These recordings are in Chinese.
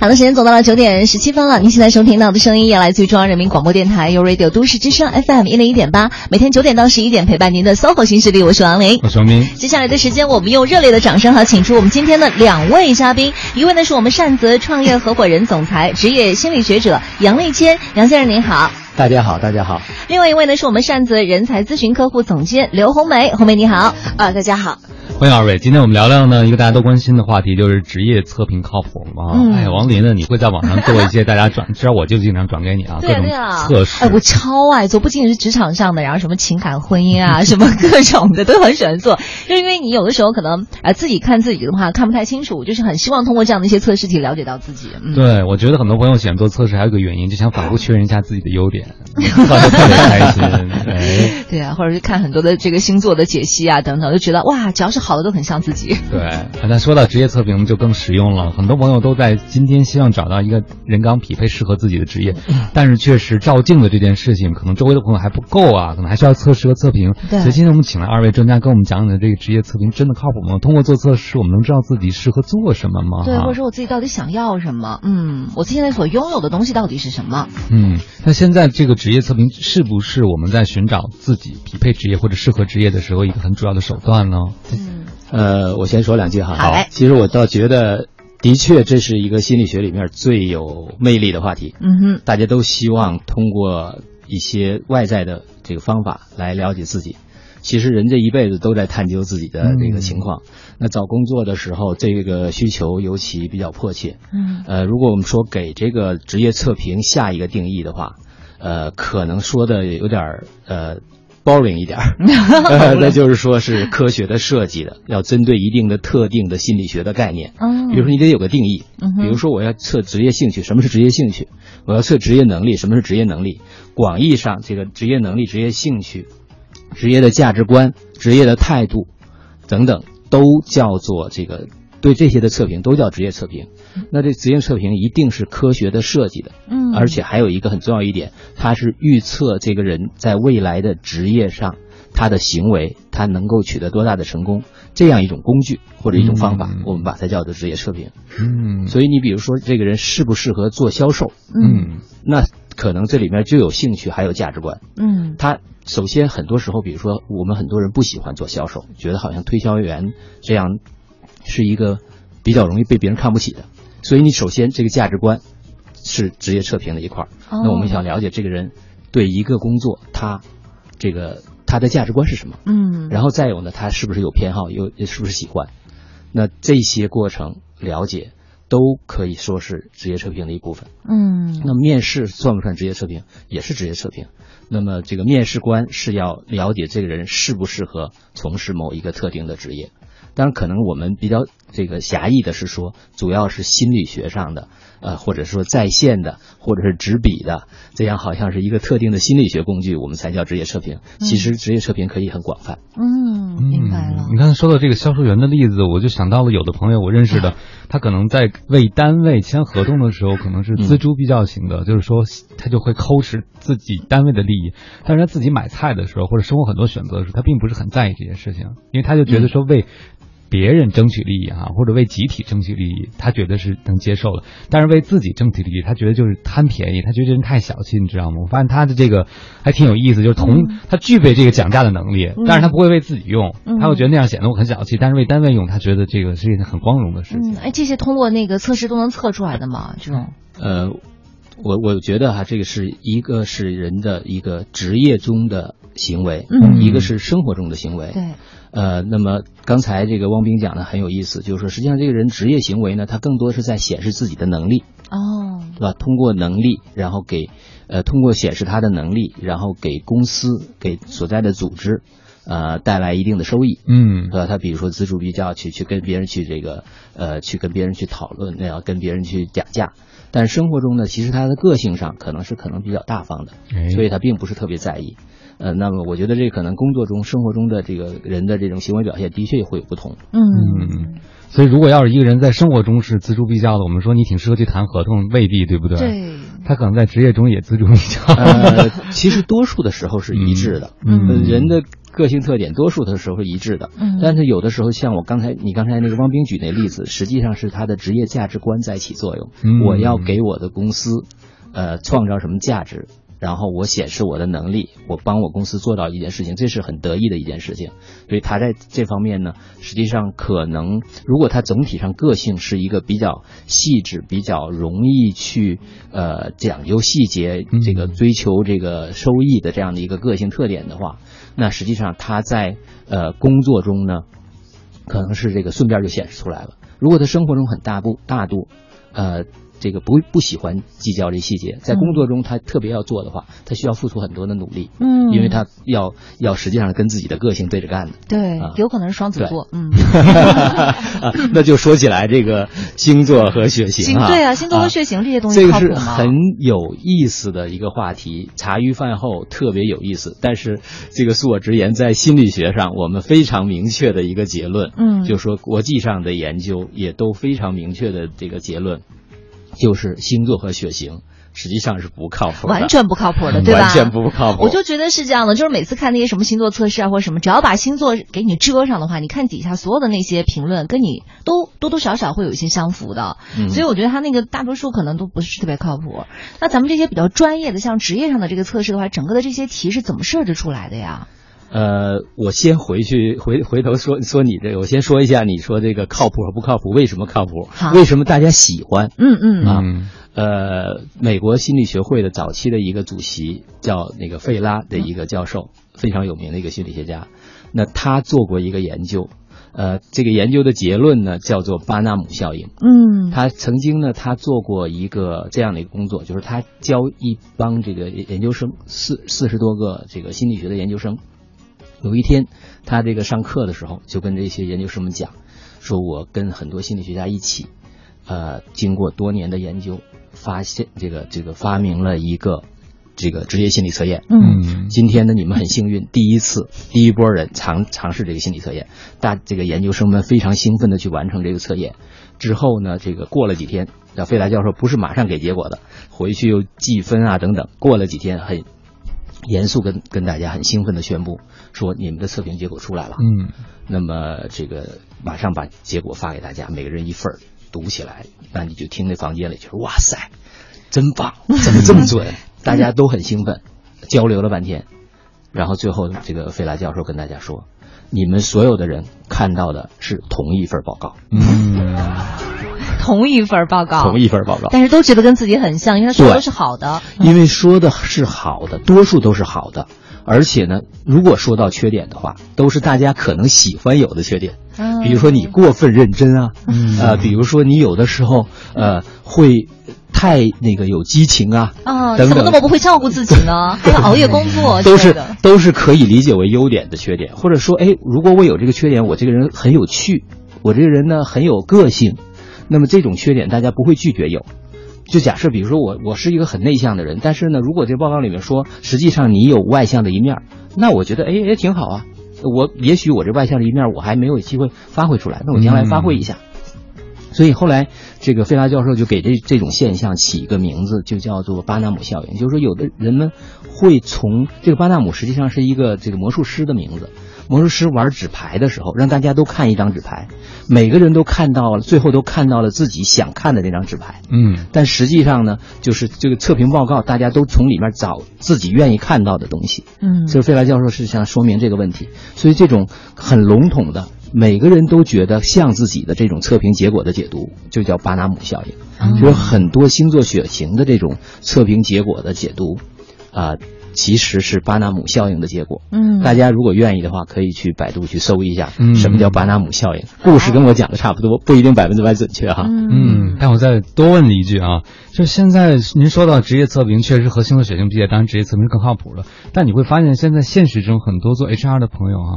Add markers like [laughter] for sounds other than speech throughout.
好的，时间走到了九点十七分了。您现在收听到的声音也来自于中央人民广播电台 u Radio 都市之声 FM 一零一点八，每天九点到十一点陪伴您的 SOHO 新势力，我是王琳，我是王明。接下来的时间，我们用热烈的掌声哈，请出我们今天的两位嘉宾，一位呢是我们善泽创业合伙人、总裁、职业心理学者杨立谦，杨先生您好。大家好，大家好。另外一位呢是我们善泽人才咨询客户总监刘红梅，红梅你好。啊，大家好。欢迎二位，今天我们聊聊呢一个大家都关心的话题，就是职业测评靠谱吗？嗯哎，王林呢，你会在网上做一些大家转，至少我就经常转给你啊，各种对对啊，测试。哎，我超爱做，不仅仅是职场上的，然后什么情感、婚姻啊，[laughs] 什么各种的都很喜欢做。就是因为你有的时候可能呃自己看自己的话看不太清楚，就是很希望通过这样的一些测试题了解到自己。嗯，对，我觉得很多朋友喜欢做测试，还有一个原因，就想反复确认一下自己的优点，[laughs] 做的特别开心。哎，对啊，或者是看很多的这个星座的解析啊等等，就觉得哇，只要是好的都很像自己。对，那说到职业测评就更实用了。很多朋友都在今天希望找到一个人岗匹配适合自己的职业，但是确实照镜子这件事情，可能周围的朋友还不够啊，可能还需要测试和测评。对所以今天我们请来二位专家跟我们讲讲这个职业测评真的靠谱吗？通过做测试，我们能知道自己适合做什么吗？对，或者说我自己到底想要什么？嗯，我现在所拥有的东西到底是什么？嗯，那现在这个职业测评是不是我们在寻找自己匹配职业或者适合职业的时候一个很主要的手段呢？嗯，呃，我先说两句哈。好嘞其实我倒觉得，的确这是一个心理学里面最有魅力的话题。嗯哼，大家都希望通过一些外在的这个方法来了解自己。其实人这一辈子都在探究自己的这个情况。那找工作的时候，这个需求尤其比较迫切。嗯呃，如果我们说给这个职业测评下一个定义的话，呃，可能说的有点儿呃 boring 一点儿，[laughs] 呃那就是说是科学的设计的，要针对一定的特定的心理学的概念。嗯，比如说你得有个定义，嗯比如说我要测职业兴趣，什么是职业兴趣？我要测职业能力，什么是职业能力？广义上，这个职业能力、职业兴趣、职业的价值观、职业的态度等等，都叫做这个对这些的测评都叫职业测评。那这职业测评一定是科学的设计的，嗯，而且还有一个很重要一点，它是预测这个人在未来的职业上他的行为，他能够取得多大的成功，这样一种工具或者一种方法，嗯我们把它叫做职业测评。嗯所以你比如说这个人适不适合做销售，嗯那可能这里面就有兴趣，还有价值观。嗯他首先很多时候，比如说我们很多人不喜欢做销售，觉得好像推销员这样是一个比较容易被别人看不起的。所以你首先这个价值观是职业测评的一块儿。哦那我们想了解这个人对一个工作，他这个他的价值观是什么？嗯，然后再有呢，他是不是有偏好，有是不是喜欢？那这些过程了解都可以说是职业测评的一部分。嗯那么面试算不算职业测评？也是职业测评。那么这个面试官是要了解这个人适不适合从事某一个特定的职业。当然，可能我们比较这个狭义的是说，主要是心理学上的，呃，或者说在线的，或者是纸笔的，这样好像是一个特定的心理学工具，我们才叫职业测评。其实职业测评可以很广泛。嗯，明白了你。刚才说到这个销售员的例子，我就想到了有的朋友我认识的，他可能在为单位签合同的时候，可能是锱铢必较型的，就是说他就会抠实自己单位的利益，但是他自己买菜的时候或者生活很多选择的时候，他并不是很在意这件事情，因为他就觉得说为。别人争取利益哈，或者为集体争取利益，他觉得是能接受的。但是为自己争取利益，他觉得就是贪便宜，他觉得这人太小气，你知道吗？我发现他的这个还挺有意思，就是同、他具备这个讲价的能力，但是他不会为自己用，嗯他会觉得那样显得我很小气。但是为单位用，他觉得这个是一件很光荣的事情。嗯，哎，这些通过那个测试都能测出来的吗？这种，呃，我我觉得哈，这个是一个是人的一个职业中的行为，嗯一个是生活中的行为。对，呃，那么刚才这个汪冰讲的很有意思，就是说实际上这个人职业行为呢，他更多是在显示自己的能力，哦，对吧？通过能力，然后给呃通过显示他的能力，然后给公司给所在的组织呃带来一定的收益。嗯对吧？他比如说锱铢必较，去去跟别人去这个呃，去跟别人去讨论，那要跟别人去讲价。但生活中呢，其实他的个性上可能是可能比较大方的，哎所以他并不是特别在意。呃，那么我觉得这可能工作中、生活中的这个人的这种行为表现的确会有不同。嗯嗯，所以如果要是一个人在生活中是锱铢必较的，我们说你挺适合去谈合同，未必对不对？，对，他可能在职业中也锱铢必较。呃，其实多数的时候是一致的。嗯呃人的个性特点多数的时候是一致的，嗯但是有的时候像我刚才你刚才那个汪冰举那例子，实际上是他的职业价值观在起作用。嗯我要给我的公司，呃，创造什么价值，然后我显示我的能力，我帮我公司做到一件事情，这是很得意的一件事情。所以他在这方面呢，实际上可能，如果他总体上个性是一个比较细致、比较容易去呃讲究细节、嗯这个追求这个收益的这样的一个个性特点的话，那实际上他在呃工作中呢，可能是这个顺便就显示出来了。如果他生活中很大度大度，呃，这个不不喜欢计较这细节，在工作中他特别要做的话，他需要付出很多的努力，嗯。因为他要要实际上跟自己的个性对着干的。对啊，有可能是双子座，嗯，[laughs] 啊，[laughs] 那就说起来这个星座和血型啊，对啊，星座和血型这些东西这个是？很有意思的一个话题，茶余饭后特别有意思。但是这个恕我直言，在心理学上，我们非常明确的一个结论，嗯。就说国际上的研究也都非常明确的这个结论，就是星座和血型实际上是不靠谱，完全不靠谱的，对吧？完全不靠谱。我就觉得是这样的，就是每次看那些什么星座测试啊，或者什么，只要把星座给你遮上的话，你看底下所有的那些评论，跟你都多多少少会有一些相符的。嗯所以我觉得他那个大多数可能都不是特别靠谱。那咱们这些比较专业的，像职业上的这个测试的话，整个的这些题是怎么设置出来的呀？呃，我先回去回回头说说你这个，我先说一下你说这个靠谱和不靠谱，为什么靠谱？为什么大家喜欢？嗯嗯啊嗯呃，美国心理学会的早期的一个主席叫那个费拉的一个教授，非常有名的一个心理学家。那他做过一个研究，呃，这个研究的结论呢叫做巴纳姆效应。嗯他曾经呢，他做过一个这样的一个工作，就是他教一帮这个研究生四四十多个这个心理学的研究生。有一天，他这个上课的时候，就跟这些研究生们讲，说我跟很多心理学家一起，呃，经过多年的研究，发现这个这个发明了一个这个职业心理测验。嗯嗯今天呢，你们很幸运，第一次第一波人尝尝试这个心理测验，大这个研究生们非常兴奋的去完成这个测验。之后呢，这个过了几天，那费达教授不是马上给结果的，回去又计分啊等等。过了几天，很严肃跟跟大家很兴奋的宣布说，你们的测评结果出来了。嗯那么这个马上把结果发给大家，每个人一份儿读起来，那你就听那房间里就是哇塞，真棒，怎么这么准？大家都很兴奋，交流了半天，然后最后这个费拉教授跟大家说，你们所有的人看到的是同一份报告，嗯同一份报告，同一份报告。但是都觉得跟自己很像，因为他说的都是好的。因为说的是好的，多数都是好的，而且呢，如果说到缺点的话，都是大家可能喜欢有的缺点。嗯比如说你过分认真啊，嗯呃，比如说你有的时候呃会太那个有激情啊，啊，等等怎么那么不会照顾自己呢？[laughs] 还要熬夜工作都是的。都是可以理解为优点的缺点，或者说，哎，如果我有这个缺点，我这个人很有趣，我这个人呢很有个性，那么这种缺点大家不会拒绝有。就假设，比如说我我是一个很内向的人，但是呢，如果这个报告里面说，实际上你有外向的一面，那我觉得哎也挺好啊。我也许我这外向的一面我还没有机会发挥出来，那我将来发挥一下。所以后来，这个费拉教授就给这这种现象起一个名字，就叫做巴纳姆效应。就是说，有的人们会从这个巴纳姆实际上是一个这个魔术师的名字。魔术师玩纸牌的时候，让大家都看一张纸牌，每个人都看到了，最后都看到了自己想看的那张纸牌。嗯但实际上呢，就是这个测评报告，大家都从里面找自己愿意看到的东西。嗯所以费莱教授是想说明这个问题，所以这种很笼统的，每个人都觉得像自己的这种测评结果的解读，就叫巴纳姆效应。嗯就是很多星座血型的这种测评结果的解读，啊、其实是巴纳姆效应的结果。嗯大家如果愿意的话，可以去百度去搜一下嗯什么叫巴纳姆效应。故事跟我讲的差不多，不一定百分之百准确哈。嗯，但我再多问你一句啊，就现在您说到职业测评，确实和星座血型比起来，当然职业测评是更靠谱了。但你会发现，现在现实中很多做 HR 的朋友啊，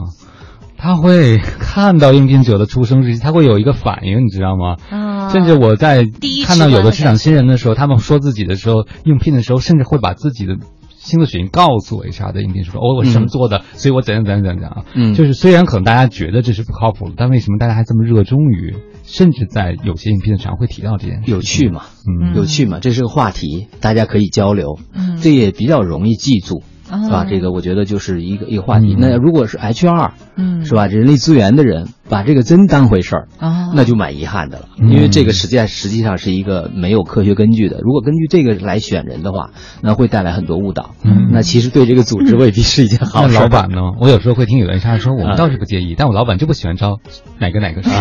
他会看到应聘者的出生日期，他会有一个反应，你知道吗？啊，甚至我在第一看到有的职场新人的时候，他们说自己的时候，应聘的时候，甚至会把自己的星座血型告诉我 HR 的应聘说，哦，我是什么做的，所以我怎样怎样怎样怎样啊。嗯就是虽然可能大家觉得这是不靠谱的，但为什么大家还这么热衷于，甚至在有些应聘的场合会提到这件事？有趣嘛，嗯有趣嘛，这是个话题，大家可以交流，嗯这也比较容易记住。是吧？这个我觉得就是一个一个话题。嗯那如果是 HR，嗯，是吧？人力资源的人把这个真当回事儿，啊，那就蛮遗憾的了，嗯因为这个实际上实际上是一个没有科学根据的。如果根据这个来选人的话，那会带来很多误导。嗯那其实对这个组织未必是一件好那事儿。老板 [laughs] 呢？我有时候会听有的 HR 说，我们啊倒是不介意，但我老板就不喜欢招哪个哪个 [laughs] 谁。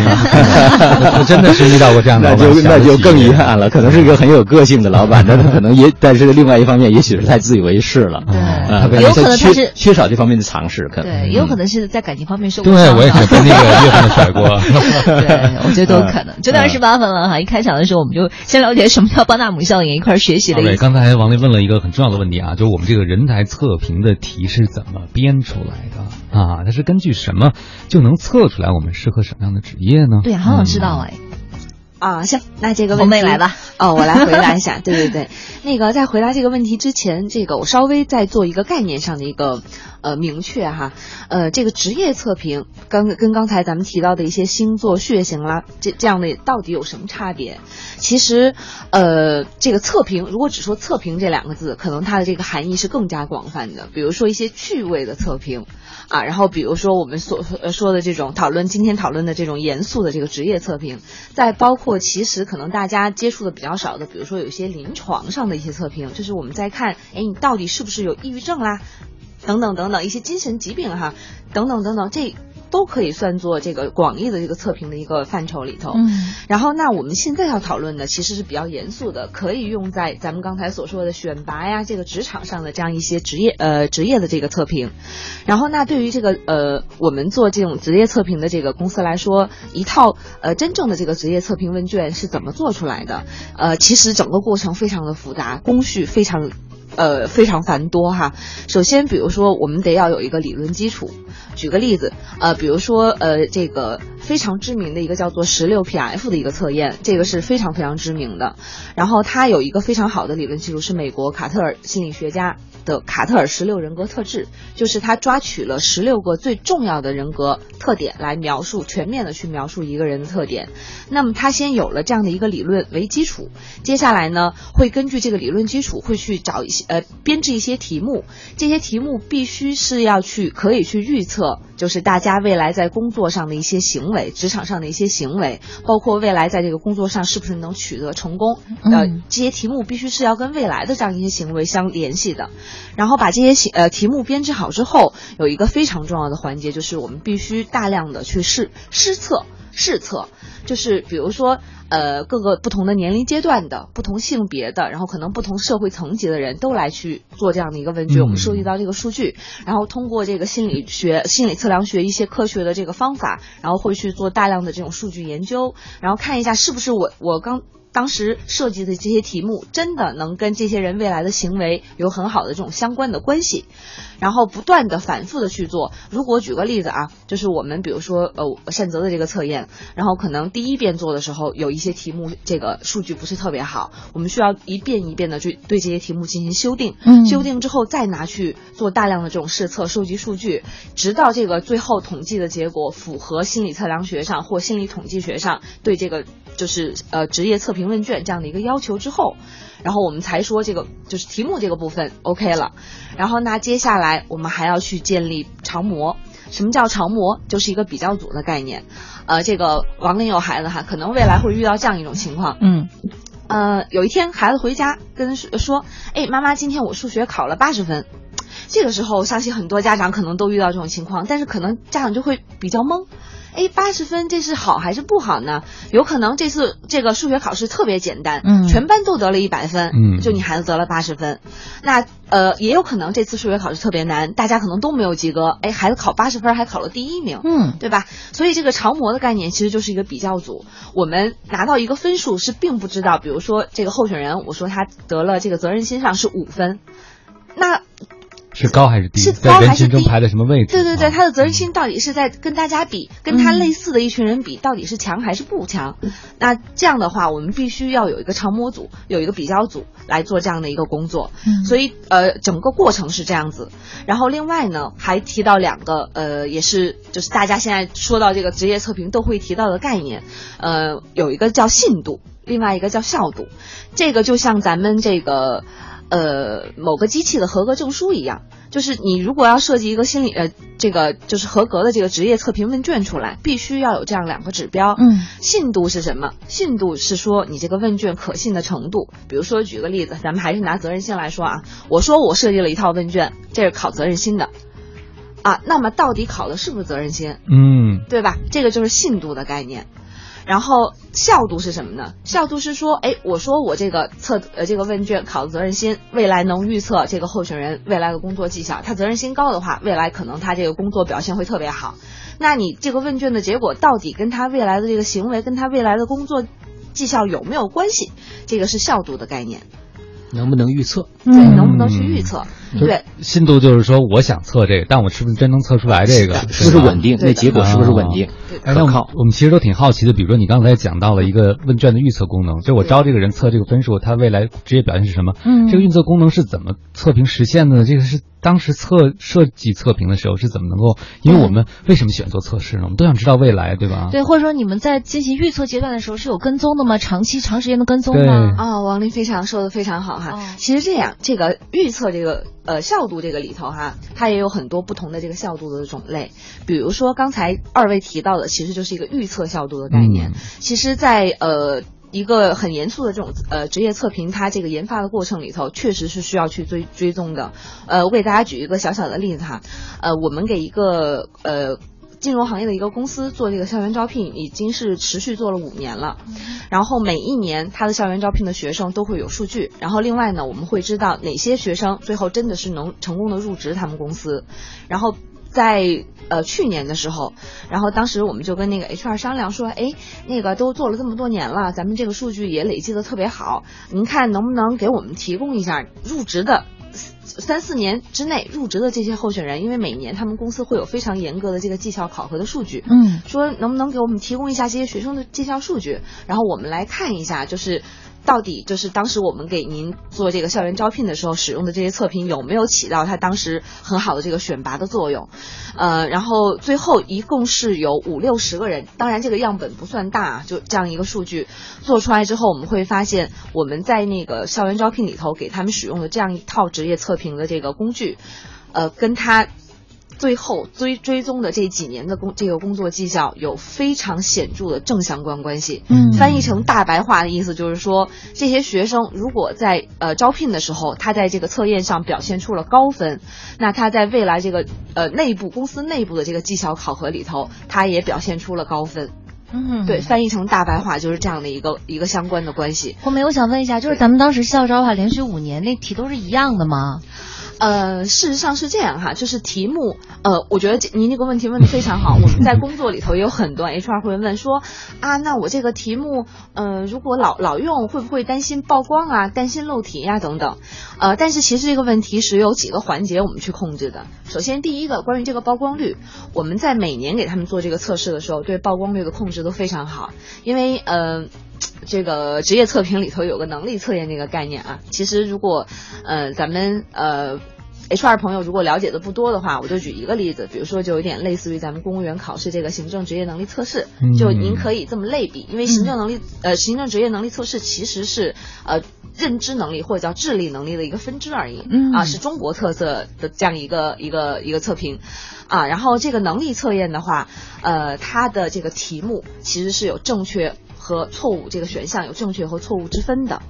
我真的是遇到过这样的那老板，就那就更遗。憾了，可能是一个很有个性的老板，但他可能也，但是另外一方面，也许是太自以为是了，有可能他是缺少这方面的尝试，可能对，也有可能是在感情方面受过对，伤对我也想被那个月份的甩锅。[laughs] 对，我觉得都有可能。九点二十八分了哈，一开场的时候我们就先了解什么叫巴纳姆效应，一块儿学习了对，一对。刚才王丽问了一个很重要的问题啊，就是我们这个人才测评的题是怎么编出来的啊？它是根据什么就能测出来我们适合什么样的职业呢？对，好想知道哎。啊，行，那这个问题梅来吧。哦，我来回答一下。对对对，那个在回答这个问题之前，这个我稍微再做一个概念上的一个呃明确哈。呃，这个职业测评刚跟刚才咱们提到的一些星座、血型啦，这这样的到底有什么差别？其实，呃，这个测评如果只说测评这两个字，可能它的这个含义是更加广泛的。比如说一些趣味的测评。啊，然后比如说我们所呃说的这种讨论，今天讨论的这种严肃的这个职业测评，再包括其实可能大家接触的比较少的，比如说有一些临床上的一些测评，就是我们在看，哎，你到底是不是有抑郁症啦，等等等等一些精神疾病哈，等等等等，这都可以算作这个广义的这个测评的一个范畴里头。嗯然后，那我们现在要讨论的其实是比较严肃的，可以用在咱们刚才所说的选拔呀，这个职场上的这样一些职业呃职业的这个测评。然后，那对于这个呃我们做这种职业测评的这个公司来说，一套呃真正的这个职业测评问卷是怎么做出来的？呃，其实整个过程非常的复杂，工序非常。呃，非常繁多哈。首先，比如说，我们得要有一个理论基础。举个例子，呃，比如说，呃，这个非常知名的一个叫做十六 PF 的一个测验，这个是非常非常知名的。然后它有一个非常好的理论基础，是美国卡特尔心理学家的卡特尔十六人格特质，就是他抓取了十六个最重要的人格特点来描述，全面的去描述一个人的特点。那么他先有了这样的一个理论为基础，接下来呢，会根据这个理论基础，会去找一些呃编制一些题目，这些题目必须是要去可以去预测，就是大家未来在工作上的一些行为，职场上的一些行为，包括未来在这个工作上是不是能取得成功，呃嗯，这些题目必须是要跟未来的这样一些行为相联系的。然后把这些行呃题目编制好之后，有一个非常重要的环节，就是我们必须大量的去试试测试测，就是比如说呃各个不同的年龄阶段的、不同性别的，然后可能不同社会层级的人都来去做这样的一个问卷，嗯我们收集到这个数据，然后通过这个心理学、心理测量学一些科学的这个方法，然后会去做大量的这种数据研究，然后看一下是不是我我刚。当时设计的这些题目真的能跟这些人未来的行为有很好的这种相关的关系，然后不断的反复的去做。如果举个例子啊，就是我们比如说呃善泽的这个测验，然后可能第一遍做的时候有一些题目这个数据不是特别好，我们需要一遍一遍的去对这些题目进行修订，嗯。修订之后再拿去做大量的这种试测，收集数据，直到这个最后统计的结果符合心理测量学上或心理统计学上对这个就是呃职业测评问卷这样的一个要求之后，然后我们才说这个就是题目这个部分 OK 了。然后那接下来我们还要去建立常模。什么叫常模？就是一个比较组的概念。呃，这个王林有孩子哈，可能未来会遇到这样一种情况。嗯呃，有一天孩子回家跟说说，哎，妈妈，今天我数学考了八十分。这个时候，相信很多家长可能都遇到这种情况，但是可能家长就会比较懵。哎，八十分这是好还是不好呢？有可能这次这个数学考试特别简单，嗯全班都得了一百分，嗯就你孩子得了八十分。那呃，也有可能这次数学考试特别难，大家可能都没有及格，哎，孩子考八十分还考了第一名，嗯对吧？所以这个常模的概念其实就是一个比较组。我们拿到一个分数是并不知道，比如说这个候选人，我说他得了这个责任心上是五分，那是高还是低？是高还是低群中排在什么位置？对对对，啊他的责任心到底是在跟大家比，跟他类似的一群人比，到底是强还是不强？那这样的话，我们必须要有一个常模组，有一个比较组来做这样的一个工作。嗯所以呃，整个过程是这样子。然后另外呢，还提到两个呃，也是就是大家现在说到这个职业测评都会提到的概念，呃，有一个叫信度，另外一个叫效度。这个就像咱们这个。呃某个机器的合格证书一样，就是你如果要设计一个心理呃这个就是合格的这个职业测评问卷出来，必须要有这样两个指标。嗯，信度是什么？信度是说你这个问卷可信的程度。比如说举个例子，咱们还是拿责任心来说啊，我说我设计了一套问卷，这是考责任心的。啊，那么到底考的是不是责任心？嗯，对吧？这个就是信度的概念。然后效度是什么呢？效度是说，哎，我说我这个测呃这个问卷考的责任心，未来能预测这个候选人未来的工作绩效。他责任心高的话，未来可能他这个工作表现会特别好。那你这个问卷的结果到底跟他未来的这个行为，跟他未来的工作绩效有没有关系？这个是效度的概念。能不能预测？对，能不能去预测？对，信度就是说，我想测这个，但我是不是真能测出来这个？是不是稳定？那结果是不是稳定？哎，那我们我们其实都挺好奇的。比如说，你刚才讲到了一个问卷的预测功能，就我招这个人测这个分数，他未来职业表现是什么？嗯，这个预测功能是怎么测评实现的呢？这个是当时测设计测评的时候是怎么能够？因为我们为什么喜欢做测试呢？我们都想知道未来，对吧？对，或者说你们在进行预测阶段的时候是有跟踪的吗？长期长时间的跟踪吗？啊，王林非常说的非常好哈。其实这样，这个预测这个呃效度这个里头哈，它也有很多不同的这个效度的种类。比如说刚才二位提到的，其实就是一个预测效度的概念。嗯、其实，在呃一个很严肃的这种呃职业测评，它这个研发的过程里头，确实是需要去追追踪的。呃，我给大家举一个小小的例子哈，呃，我们给一个呃。金融行业的一个公司做这个校园招聘，已经是持续做了五年了。然后每一年他的校园招聘的学生都会有数据。然后另外呢，我们会知道哪些学生最后真的是能成功的入职他们公司。然后在呃去年的时候，然后当时我们就跟那个 HR 商量说，哎，那个都做了这么多年了，咱们这个数据也累积的特别好，您看能不能给我们提供一下入职的？三四年之内入职的这些候选人，因为每年他们公司会有非常严格的这个绩效考核的数据，嗯，说能不能给我们提供一下这些学生的绩效数据，然后我们来看一下，就是到底就是当时我们给您做这个校园招聘的时候使用的这些测评有没有起到他当时很好的这个选拔的作用，呃，然后最后一共是有五六十个人，当然这个样本不算大，就这样一个数据做出来之后，我们会发现我们在那个校园招聘里头给他们使用的这样一套职业测评的这个工具，呃，跟他最后追追踪的这几年的工这个工作绩效有非常显著的正相关关系。嗯，翻译成大白话的意思就是说，这些学生如果在呃招聘的时候，他在这个测验上表现出了高分，那他在未来这个呃内部公司内部的这个绩效考核里头，他也表现出了高分。嗯，对，翻译成大白话就是这样的一个一个相关的关系。红梅，我想问一下，就是咱们当时校招的话，连续五年那题都是一样的吗？呃，事实上是这样哈，就是题目，呃，我觉得您这个问题问的非常好。[laughs] 我们在工作里头也有很多 HR 会问说，啊，那我这个题目，呃，如果老老用，会不会担心曝光啊，担心漏题呀、等等？呃，但是其实这个问题是有几个环节我们去控制的。首先，第一个关于这个曝光率，我们在每年给他们做这个测试的时候，对曝光率的控制都非常好，因为呃。这个职业测评里头有个能力测验这个概念啊，其实如果，呃，咱们呃。HR 朋友如果了解的不多的话，我就举一个例子，比如说就有点类似于咱们公务员考试这个行政职业能力测试，就您可以这么类比，因为行政能力呃行政职业能力测试其实是呃认知能力或者叫智力能力的一个分支而已，嗯啊是中国特色的这样一个一个一个测评，啊然后这个能力测验的话，呃它的这个题目其实是有正确。和错误这个选项有正确和错误之分的，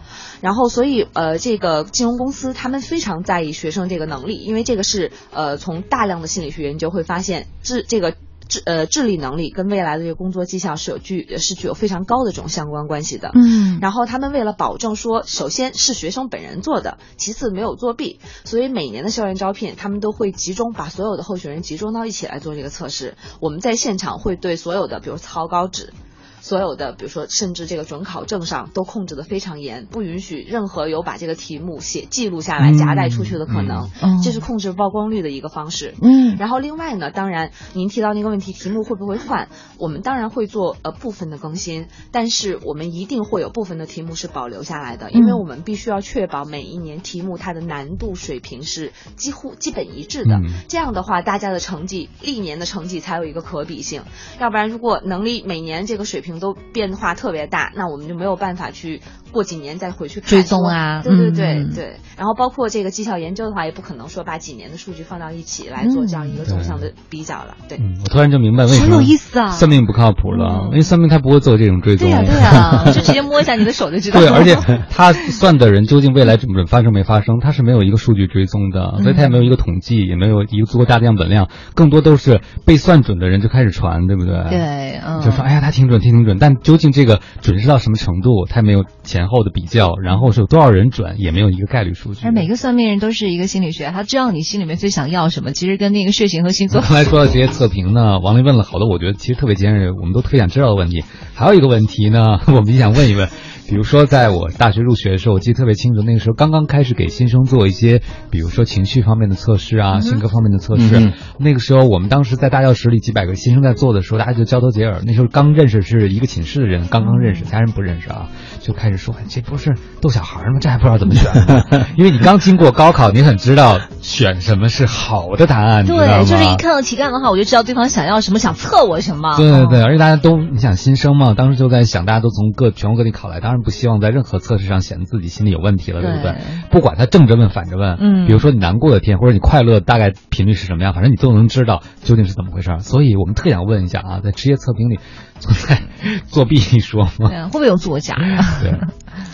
然后所以呃这个金融公司他们非常在意学生这个能力，因为这个是呃从大量的心理学研究会发现智这个智呃智力能力跟未来的这个工作绩效是有具是具有非常高的这种相关关系的。嗯，然后他们为了保证说，首先是学生本人做的，其次没有作弊，所以每年的校园招聘他们都会集中把所有的候选人集中到一起来做这个测试。我们在现场会对所有的比如草稿纸。所有的，比如说，甚至这个准考证上都控制的非常严，不允许任何有把这个题目写记录下来夹带出去的可能，嗯这是控制曝光率的一个方式。嗯然后另外呢，当然您提到那个问题，题目会不会换？我们当然会做呃部分的更新，但是我们一定会有部分的题目是保留下来的，因为我们必须要确保每一年题目它的难度水平是几乎基本一致的。嗯这样的话，大家的成绩历年的成绩才有一个可比性，要不然如果能力每年这个水平都变化特别大，那我们就没有办法去过几年再回去看追踪啊。对对对嗯对。然后包括这个绩效研究的话，也不可能说把几年的数据放到一起来做这样一个纵向的比较了。对，嗯，我突然就明白为什好么有意思啊算命不靠谱了，因为算命他不会做这种追踪。对呀、对呀、就直接摸一下你的手就知道。对，而且他算的人究竟未来准不准发生没发生，他是没有一个数据追踪的，所以他也没有一个统计，也没有一个足够大的样本量，更多都是被算准的人就开始传，对不对？对，嗯，就说哎呀，他挺准，挺挺准，但究竟这个准是到什么程度，他也没有前后的比较，然后是有多少人转，也没有一个概率数据。而每个算命人都是一个心理学，他知道你心里面最想要什么，其实跟那个血型和星座。刚才说到这些测评呢，王林问了好多，我觉得其实特别尖锐，我们都特别想知道的问题。还有一个问题呢，[laughs] 我们也想问一问，比如说在我大学入学的时候，我记得特别清楚，那个时候刚刚开始给新生做一些，比如说情绪方面的测试啊，性格方面的测试。嗯那个时候我们当时在大教室里几百个新生在做的时候，大家就交头接耳。那时候刚认识是一个寝室的人，刚刚认识，家人不认识啊，就开始说哎这不是逗小孩吗？这还不知道怎么选呢？因为你刚经过高考，你很知道选什么是好的答案？对，就是一看到题干的话，我就知道对方想要什么，想测我什么。对对对，哦而且大家都，你想新生嘛，当时就在想，大家都从各全国各地考来，当然不希望在任何测试上显得自己心里有问题了，对不对对？不管他正着问反着问，嗯比如说你难过的天或者你快乐大概频率是什么样，反正你都能知道究竟是怎么回事。所以我们特想问一下啊，在职业测评里存在作弊一说吗？对，会不会有作假？对，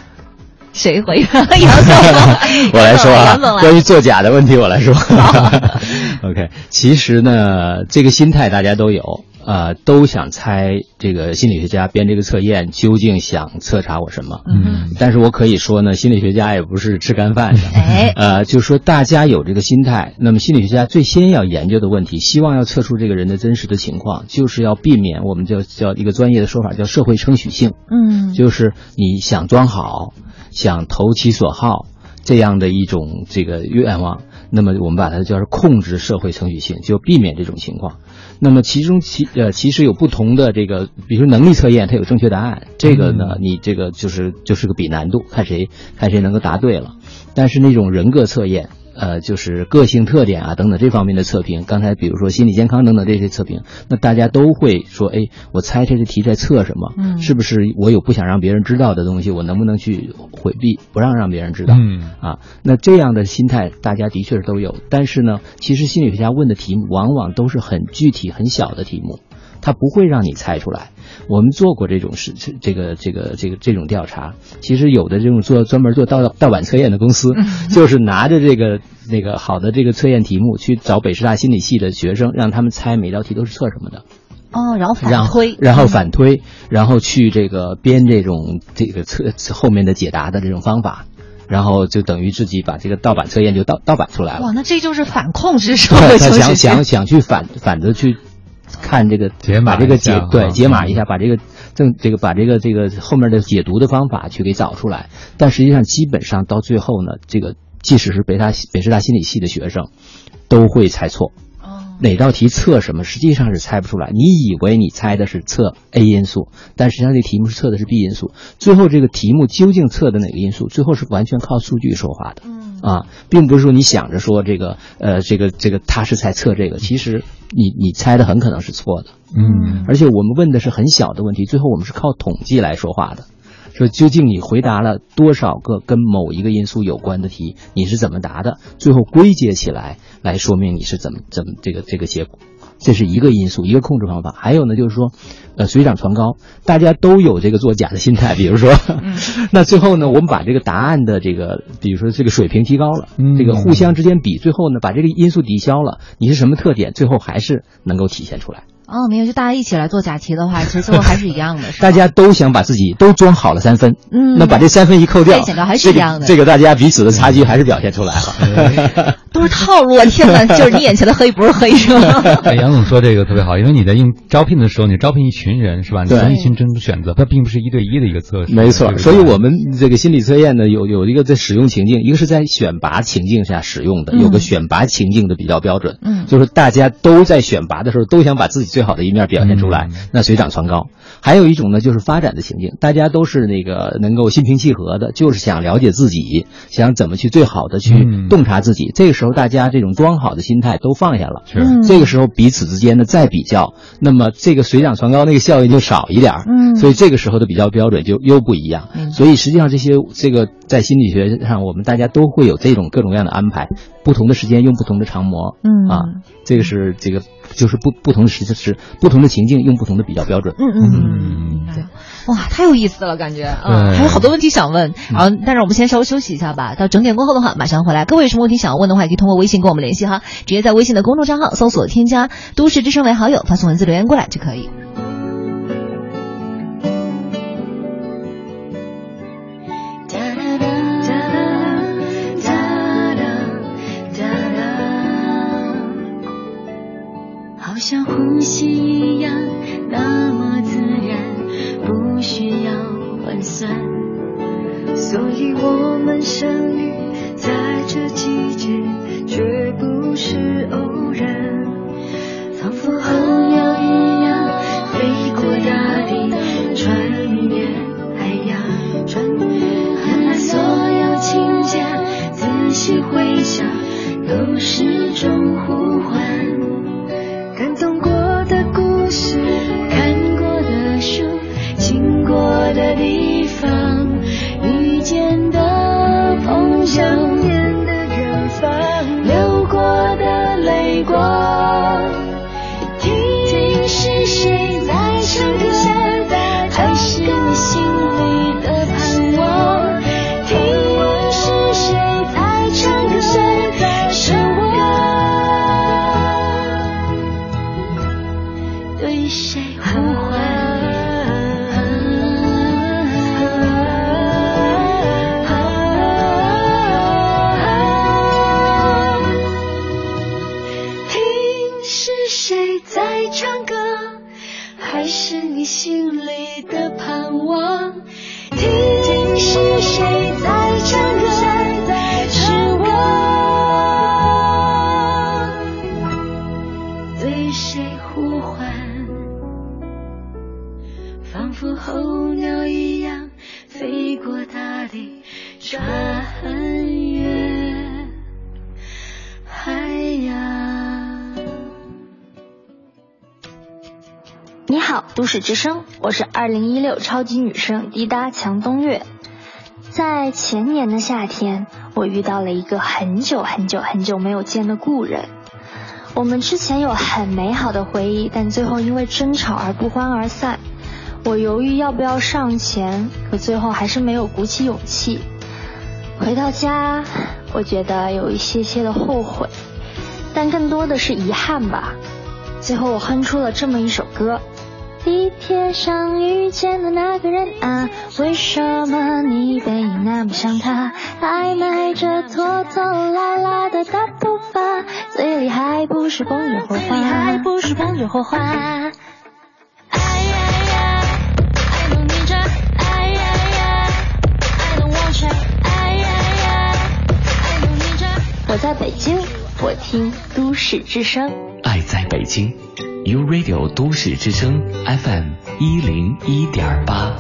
[laughs] 谁回答？[laughs] 杨总，[laughs] 我来说啊关于作假的问题我来说。OK，其实呢，这个心态大家都有，呃，都想猜这个心理学家编这个测验究竟想测查我什么。嗯，但是我可以说呢，心理学家也不是吃干饭的。[laughs] 哎，呃，就说大家有这个心态，那么心理学家最先要研究的问题，希望要测出这个人的真实的情况，就是要避免我们叫叫一个专业的说法叫社会称许性。嗯，就是你想装好，想投其所好这样的一种这个愿望，那么我们把它叫是控制社会程序性，就避免这种情况。那么其中其呃其实有不同的这个，比如说能力测验，它有正确答案，这个呢，你这个就是就是个比难度，看谁看谁能够答对了。但是那种人格测验。呃，就是个性特点啊等等这方面的测评，刚才比如说心理健康等等这些测评，那大家都会说，哎，我猜这个题在测什么？嗯是不是我有不想让别人知道的东西，我能不能去回避，不让让别人知道？嗯啊，那这样的心态大家的确是都有，但是呢，其实心理学家问的题目往往都是很具体、很小的题目，他不会让你猜出来。我们做过这种事，这个这个这个这种调查，其实有的这种做专门做盗盗版测验的公司，[laughs] 就是拿着这个那个好的这个测验题目去找北师大心理系的学生，让他们猜每道题都是测什么的。哦，然后反推，然后反推，然后去这个编这种这个测后面的解答的这种方法，然后就等于自己把这个盗版测验就盗盗版出来了。哇，。那这就是反控制社对会他想想想去反反着去看这个解码把这个解对啊解码一下，把这个正这个把这个这个后面的解读的方法去给找出来。但实际上，基本上到最后呢，这个即使是北大北师大心理系的学生，都会猜错。哦哪道题测什么，实际上是猜不出来。你以为你猜的是测 A 因素，但实际上这题目是测的是 B 因素。最后这个题目究竟测的哪个因素，最后是完全靠数据说话的。嗯啊，并不是说你想着说这个呃这个这个他是在测这个，其实你你猜的很可能是错的。嗯而且我们问的是很小的问题，最后我们是靠统计来说话的。说究竟你回答了多少个跟某一个因素有关的题，你是怎么答的？最后归结起来来说明你是怎么怎么这个这个结果。这是一个因素，一个控制方法。还有呢，就是说，呃，水涨船高，大家都有这个作假的心态。比如说，[laughs] 那最后呢，我们把这个答案的这个，比如说这个水平提高了，嗯这个互相之间比，最后呢，把这个因素抵消了，你是什么特点，最后还是能够体现出来。哦，没有，就大家一起来做假题的话，其实最后还是一样的，[laughs] 大家都想把自己都装好了三分，嗯那把这三分一扣掉，再减掉还是一样的这个。这个大家彼此的差距还是表现出来了。[laughs] 都是套路啊！天哪，就是你眼前的黑不是黑是吗？[laughs] 哎，杨总说这个特别好，因为你在应招聘的时候，你招聘一群人是吧？你对从一群中选择，它并不是一对一的一个测试。没错，所以我们这个心理测验呢，有有一个在使用情境，一个是在选拔情境下使用的，嗯有个选拔情境的比较标准。嗯就是大家都在选拔的时候，都想把自己最好的一面表现出来，那水涨船高。还有一种呢，就是发展的情境，大家都是那个能够心平气和的，就是想了解自己，想怎么去最好的去洞察自己。这个时候，大家这种装好的心态都放下了，是这个时候彼此之间的再比较，那么这个水涨船高那个效应就少一点儿。嗯所以这个时候的比较标准就又不一样。所以实际上这些这个在心理学上，我们大家都会有这种各种各样的安排，不同的时间用不同的长模。嗯啊，这个是这个就是不不同的时是不同的情境用不同的比较标准。嗯嗯嗯，对。哇，太有意思了，感觉啊，对还有好多问题想问。然后，但是我们先稍微休息一下吧。到整点过后的话，马上回来。各位有什么问题想要问的话，也可以通过微信跟我们联系哈，直接在微信的公众账号搜索添加“都市之声”为好友，发送文字留言过来就可以。就像呼吸一样，那么自然，不需要换算。所以我们相遇之声，我是二零一六超级女声滴答强东月。在前年的夏天，我遇到了一个很久很久很久没有见的故人。我们之前有很美好的回忆，但最后因为争吵而不欢而散。我犹豫要不要上前，可最后还是没有鼓起勇气。回到家，我觉得有一些些的后悔，但更多的是遗憾吧。最后我哼出了这么一首歌。地铁上遇见的那个人啊，为什么你背影那么像他？还迈着拖拖拉拉的大步伐，嘴里还不是蹦着火花，还不是蹦着火花。哎呀呀，I don't need you，哎呀呀，I don't want you，哎呀呀，I don't need you。我在北京，我听都市之声。爱在北京，U Radio 都市之声 FM 一零一点八。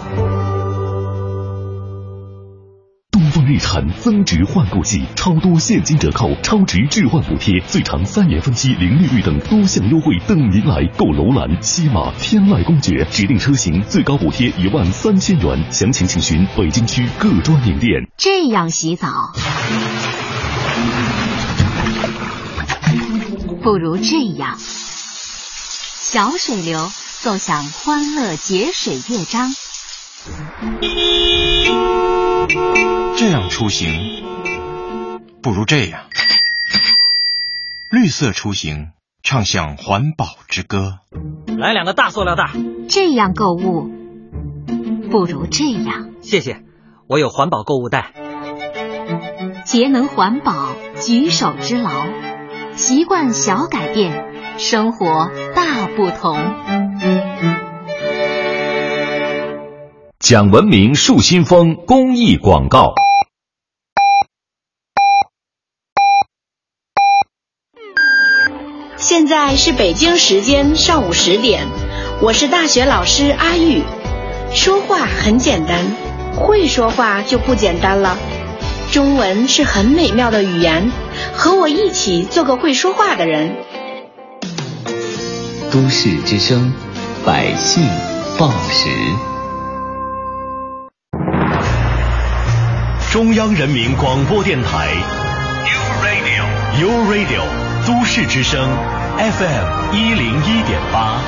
东风日产增值换购季，超多现金折扣、超值置换补贴，最长三年分期零利率等多项优惠等您来购。楼兰、西马、天籁、公爵指定车型最高补贴一万三千元，详情请询北京区各专营店。这样洗澡，不如这样。小水流奏响欢乐节水乐章。这样出行，不如这样。绿色出行，唱响环保之歌。来两个大塑料袋。这样购物，不如这样。谢谢，我有环保购物袋。节能环保，举手之劳，习惯小改变，生活大不同。讲文明树新风公益广告。现在是北京时间上午十点，我是大学老师阿玉。说话很简单，会说话就不简单了。中文是很美妙的语言，和我一起做个会说话的人。都市之声，百姓报时。中央人民广播电台，U Radio U Radio 都市之声 FM 一零一点八。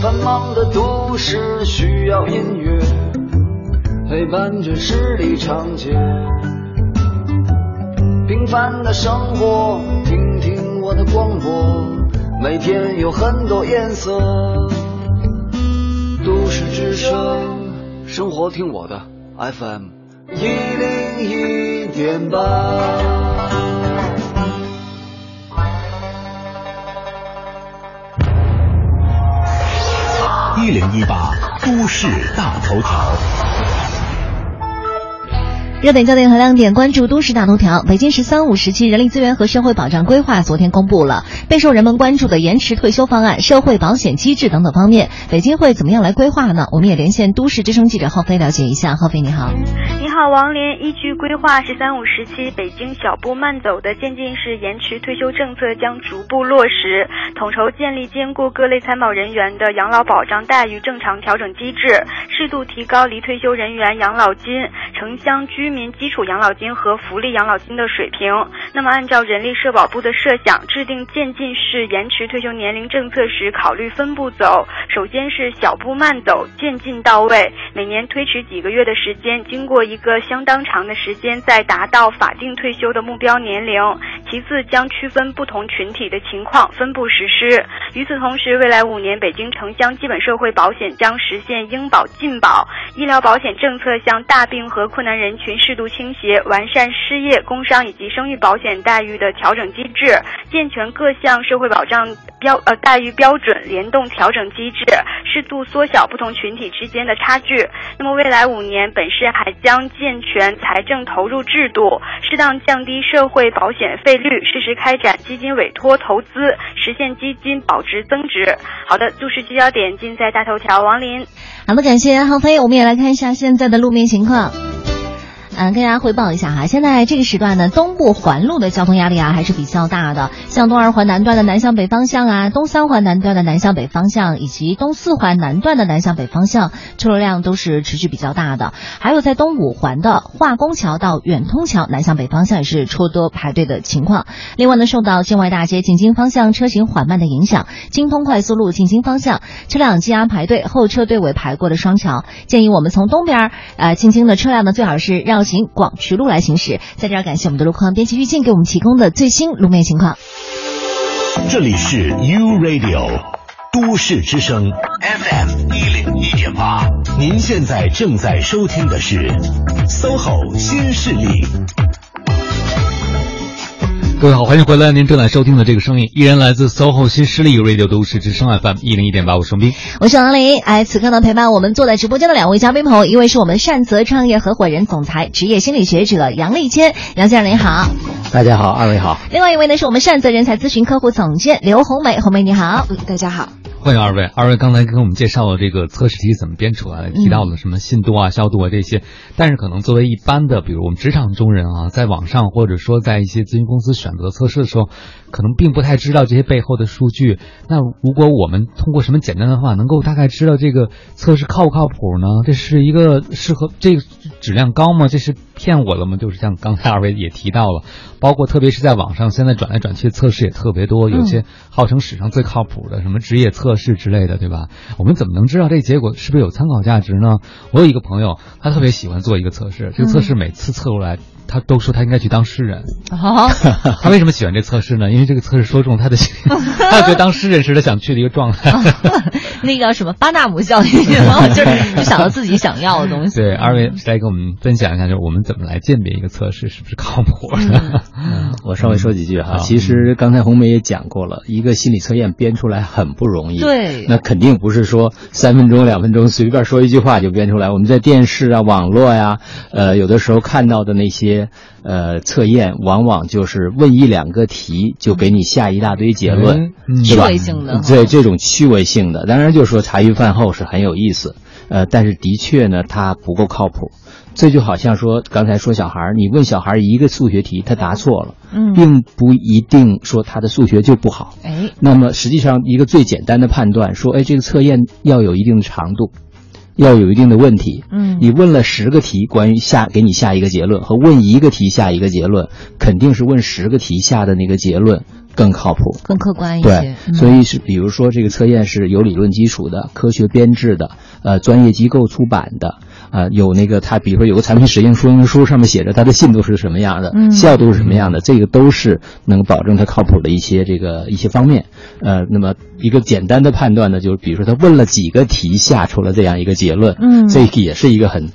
繁忙的都是需要音乐陪伴着十里长街，平凡的生活，听听我的广播，每天有很多颜色。都市之声，生活听我的 FM 一零一点八。一零一八都市大头条。热点焦点和亮点，关注都市大头条。北京“十三五”时期人力资源和社会保障规划昨天公布了，备受人们关注的延迟退休方案、社会保险机制等等方面，北京会怎么样来规划呢？我们也连线都市之声记者浩飞了解一下。浩飞你好，你好王林。依据规划，“十三五”时期北京小步慢走的渐进式延迟退休政策将逐步落实，统筹建立兼顾各类参保人员的养老保障待遇正常调整机制，适度提高离退休人员养老金、城乡居。居民基础养老金和福利养老金的水平。那么，按照人力社保部的设想，制定渐进式延迟退休年龄政策时，考虑分步走。首先是小步慢走，渐进到位，每年推迟几个月的时间，经过一个相当长的时间，再达到法定退休的目标年龄。其次，将区分不同群体的情况，分步实施。与此同时，未来五年，北京城乡基本社会保险将实现应保尽保，医疗保险政策向大病和困难人群。适度倾斜，完善失业、工伤以及生育保险待遇的调整机制，健全各项社会保障标呃待遇标准联动调整机制，适度缩小不同群体之间的差距。那么未来五年，本市还将健全财政投入制度，适当降低社会保险费率，适时开展基金委托投资，实现基金保值增值。好的，都市聚焦点尽在大头条。王林，好的，感谢浩飞。我们也来看一下现在的路面情况。嗯，跟大家汇报一下哈，现在这个时段呢，东部环路的交通压力啊还是比较大的，像东二环南段的南向北方向啊，东三环南段的南向北方向，以及东四环南段的南向北方向，车流量都是持续比较大的。还有在东五环的化工桥到远通桥南向北方向也是车多排队的情况。另外呢，受到建外大街进京方向车行缓慢的影响，京通快速路进京方向车辆积压排队，后车队尾排过了双桥，建议我们从东边呃进京的车辆呢，最好是绕。行广渠路来行驶，在这儿感谢我们的路况编辑玉静给我们提供的最新路面情况。这里是 U Radio 都市之声 FM 一零一点八，您现在正在收听的是 SOHO 新势力。各位好，欢迎回来！您正在收听的这个声音，依然来自 SOHO 新势力 Radio 都市之声 FM 一零一点八，我是斌，我是王林。哎，此刻呢，陪伴我们坐在直播间的两位嘉宾朋友，一位是我们善泽创业合伙人、总裁、职业心理学者杨立谦，杨先生您好。大家好，二位好。另外一位呢，是我们善泽人才咨询客户总监刘红梅，红梅你好，大家好。欢迎二位，二位刚才跟我们介绍了这个测试题怎么编出来的，提到了什么信度啊、消度啊这些。但是可能作为一般的，比如我们职场中人啊，在网上或者说在一些咨询公司选择测试的时候，可能并不太知道这些背后的数据。那如果我们通过什么简单的方法，能够大概知道这个测试靠不靠谱呢？这是一个适合这个质量高吗？这是骗我了吗？就是像刚才二位也提到了，包括特别是在网上，现在转来转去测试也特别多，有些号称史上最靠谱的什么职业测。测试之类的，对吧？我们怎么能知道这结果是不是有参考价值呢？我有一个朋友，他特别喜欢做一个测试，这个测试每次测出来他都说他应该去当诗人。哦，[laughs] 他为什么喜欢这测试呢？因为这个测试说中他的心，[laughs] 他觉得当诗人是他想去的一个状态。[laughs] 那个什么巴纳姆效应，就是就想到自己想要的东西。对，二位来给我们分享一下，就是我们怎么来鉴别一个测试是不是靠谱的？嗯，我稍微说几句哈。其实刚才红梅也讲过了，一个心理测验编出来很不容易。对，那肯定不是说三分钟、两分钟随便说一句话就编出来。我们在电视啊、网络呀，呃，有的时候看到的那些呃测验，往往就是问一两个题就给你下一大堆结论，趣味性的。对，这种趣味性的，当然就说茶余饭后是很有意思。呃，但是的确呢，它不够靠谱。这就好像说刚才说小孩，你问小孩一个数学题，他答错了，嗯，并不一定说他的数学就不好。哎，那么实际上一个最简单的判断，说，哎，这个测验要有一定的长度，要有一定的问题。嗯，你问了十个题，关于下给你下一个结论，和问一个题下一个结论，肯定是问十个题下的那个结论。更靠谱，更客观一些。对，所以是比如说这个测验是有理论基础的、科学编制的、呃，专业机构出版的，呃，有那个他，比如说有个产品使用说明书，上面写着它的信度是什么样的，嗯效度是什么样的，这个都是能保证它靠谱的一些这个一些方面。呃，那么一个简单的判断呢，就是比如说他问了几个题，下出了这样一个结论，嗯，这也是一个很。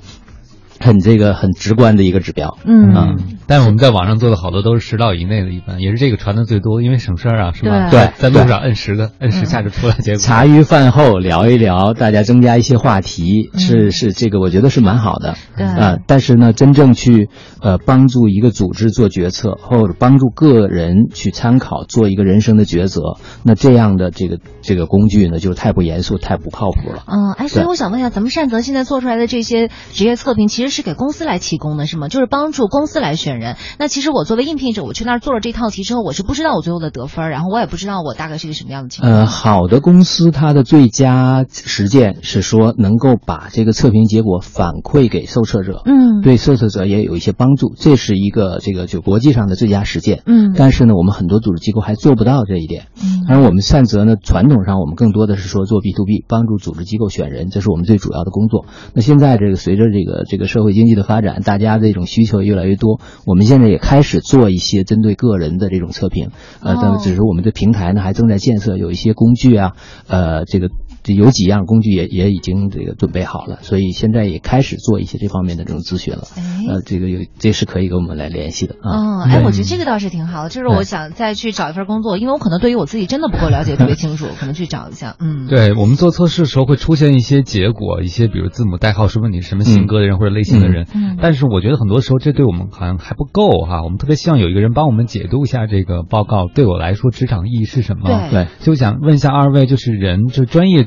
很这个很直观的一个指标，嗯，但是我们在网上做的好多都是十道以内的，一般也是这个传的最多，因为省事儿啊，是吧？对，在路上摁十个，摁十下就出来 [laughs] 结果。茶余饭后聊一聊，大家增加一些话题，是是这个，我觉得是蛮好的，对啊。但是呢，真正去呃帮助一个组织做决策，或者帮助个人去参考做一个人生的抉择，那这样的这个这个工具呢，就是太不严肃，太不靠谱了。嗯，哎，所以我想问一下，咱们善泽现在做出来的这些职业测评，其实是给公司来提供的是吗？就是帮助公司来选人。那其实我作为应聘者，我去那儿做了这套题之后，我是不知道我最后的得分，然后我也不知道我大概是一个什么样的情况。呃，好的公司它的最佳实践是说能够把这个测评结果反馈给受测者，嗯，对受测者也有一些帮助，这是一个这个就国际上的最佳实践，嗯。但是呢，我们很多组织机构还做不到这一点，嗯。而我们善泽呢，传统上我们更多的是说做 B to B，帮助组织机构选人，这是我们最主要的工作。那现在这个随着这个这个社会经济的发展，大家这种需求越来越多，我们现在也开始做一些针对个人的这种测评，呃，但只是我们的平台呢还正在建设，有一些工具啊，呃，这个有几样工具也也已经这个准备好了，所以现在也开始做一些这方面的这种咨询了，呃，这个有这是可以跟我们来联系的啊。嗯，哎，我觉得这个倒是挺好的，就是我想再去找一份工作，因为我可能对于我自己真的不够了解，特别清楚，可能去找一下，嗯。对我们做测试的时候会出现一些结果，一些比如字母代号是问你什么性格的人或者类型的人，嗯，但是我觉得很多时候这对我们好像还不够哈，我们特别希望有一个人帮我们解读一下这个报告，对我来说职场意义是什么？对，就想问一下二位，就是人就专业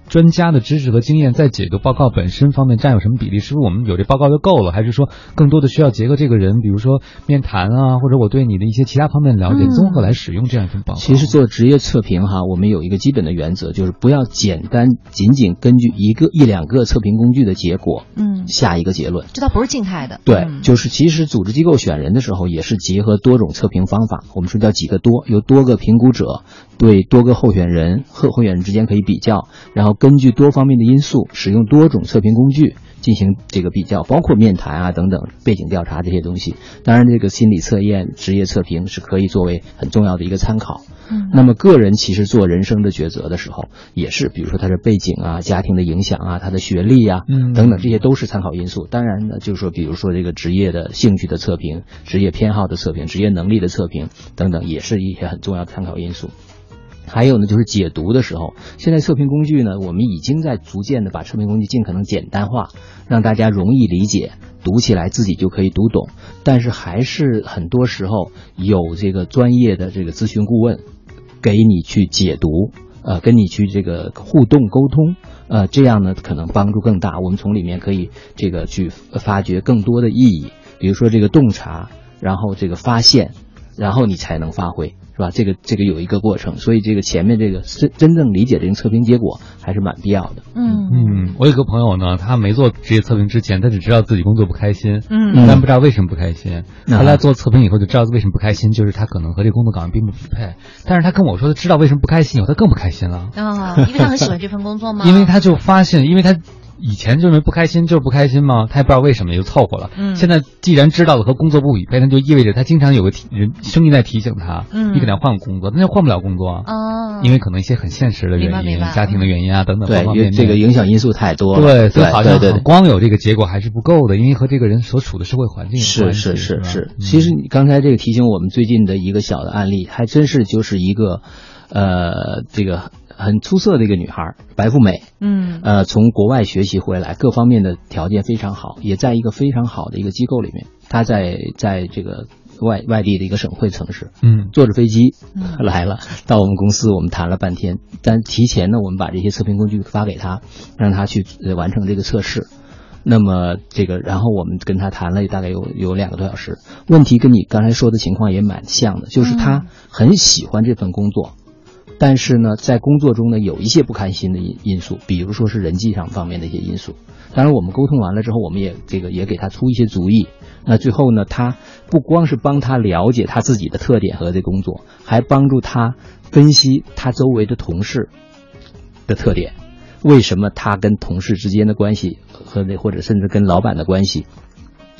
专家的知识和经验在解读报告本身方面占有什么比例？是不是我们有这报告就够了？还是说更多的需要结合这个人，比如说面谈啊，或者我对你的一些其他方面了解，综合来使用这样一份报告？其实做职业测评哈，我们有一个基本的原则，就是不要简单仅仅根据一个一两个测评工具的结果，嗯，下一个结论。这倒不是静态的。对，就是其实组织机构选人的时候，也是结合多种测评方法。我们说叫几个多，有多个评估者对多个候选人和候选人之间可以比较，然后根据多方面的因素，使用多种测评工具进行这个比较，包括面谈啊等等背景调查这些东西。当然，这个心理测验、职业测评是可以作为很重要的一个参考。嗯，那么个人其实做人生的抉择的时候，也是比如说他的背景啊、家庭的影响啊、他的学历啊，嗯，等等，这些都是参考因素。当然呢，就是说，比如说这个职业的兴趣的测评、职业偏好的测评、职业能力的测评等等，也是一些很重要的参考因素。还有呢，就是解读的时候，现在测评工具呢，我们已经在逐渐的把测评工具尽可能简单化，让大家容易理解，读起来自己就可以读懂。但是还是很多时候有这个专业的这个咨询顾问给你去解读，呃，跟你去这个互动沟通，呃，这样呢可能帮助更大。我们从里面可以这个去发掘更多的意义，比如说这个洞察，然后这个发现，然后你才能发挥。是吧？这个这个有一个过程，所以这个前面这个真真正理解这个测评结果还是蛮必要的。嗯嗯，我有个朋友呢，他没做职业测评之前，他只知道自己工作不开心，嗯，但不知道为什么不开心。后来做测评以后就知道为什么不开心，就是他可能和这个工作岗位并不匹配。但是他跟我说，他知道为什么不开心以后，他更不开心了啊，因为他很喜欢这份工作吗？[laughs] 因为他就发现，因为他。以前就认为不开心就是不开心吗？他也不知道为什么就凑合了。嗯。现在既然知道了和工作不匹配，那就意味着他经常有个提人声音在提醒他，嗯。你可能要换个工作，那就换不了工作啊。哦，因为可能一些很现实的原因家庭的原因啊等等对方方面面，这个影响因素太多了对，所以对好像对对对。光有这个结果还是不够的，因为和这个人所处的社会环境有是是是是，嗯。其实你刚才这个提醒我们最近的一个小的案例，还真是就是一个，呃，这个很出色的一个女孩，白富美，嗯呃，从国外学习回来，各方面的条件非常好，也在一个非常好的一个机构里面。她在在这个外外地的一个省会城市，嗯坐着飞机嗯来了，到我们公司，我们谈了半天。但提前呢，我们把这些测评工具发给她，让她去呃完成这个测试。那么这个，然后我们跟她谈了大概有有两个多小时。问题跟你刚才说的情况也蛮像的，就是她很喜欢这份工作，但是呢，在工作中呢有一些不开心的因因素，比如说是人际上方面的一些因素。当然，我们沟通完了之后，我们也这个也给他出一些主意。那最后呢，他不光是帮他了解他自己的特点和这工作，还帮助他分析他周围的同事的特点。为什么他跟同事之间的关系和那或者甚至跟老板的关系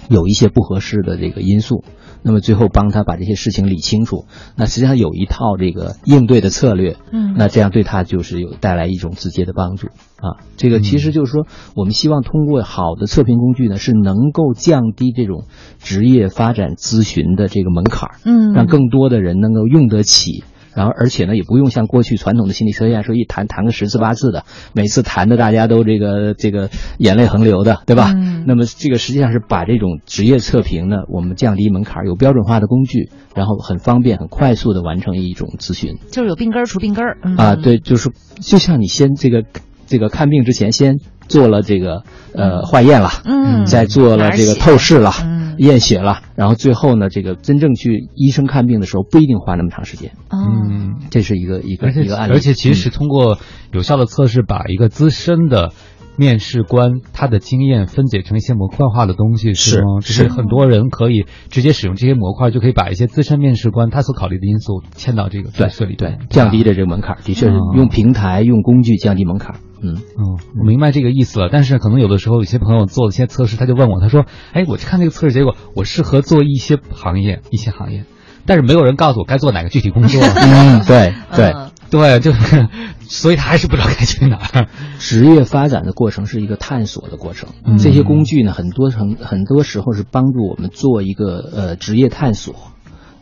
有一些不合适的这个因素？那么最后帮他把这些事情理清楚。那实际上有一套这个应对的策略，嗯那这样对他就是有带来一种直接的帮助啊。这个其实就是说，我们希望通过好的测评工具呢，是能够降低这种职业发展咨询的这个门槛儿，嗯让更多的人能够用得起。然后，而且呢，也不用像过去传统的心理测验说一谈谈个十次八次的，每次谈的大家都这个这个眼泪横流的，对吧？嗯那么这个实际上是把这种职业测评呢，我们降低门槛儿，有标准化的工具，然后很方便、很快速的完成一种咨询。就是有病根儿除病根儿嗯啊，对，就是就像你先这个这个看病之前先做了这个呃化验了，嗯。再做了这个透视了，嗯。验血了，然后最后呢，这个真正去医生看病的时候不一定花那么长时间。嗯，这是一个一个一个案例，而且其实嗯。通过有效的测试，把一个资深的面试官他的经验分解成一些模块化的东西，是吗？就是是。很多人可以直接使用这些模块，就可以把一些资深面试官他所考虑的因素嵌到这个测试里对边，降低的这个门槛，的确是嗯用平台用工具降低门槛。儿。嗯嗯，我明白这个意思了。但是可能有的时候，有些朋友做了一些测试，他就问我，他说：“哎，我去看这个测试结果，我适合做一些行业，一些行业，但是没有人告诉我该做哪个具体工作。[laughs] ”嗯，对 [laughs] 对。对，就是，所以他还是不知道该去哪儿。[laughs] 职业发展的过程是一个探索的过程，嗯这些工具呢，很多程很多时候是帮助我们做一个呃职业探索，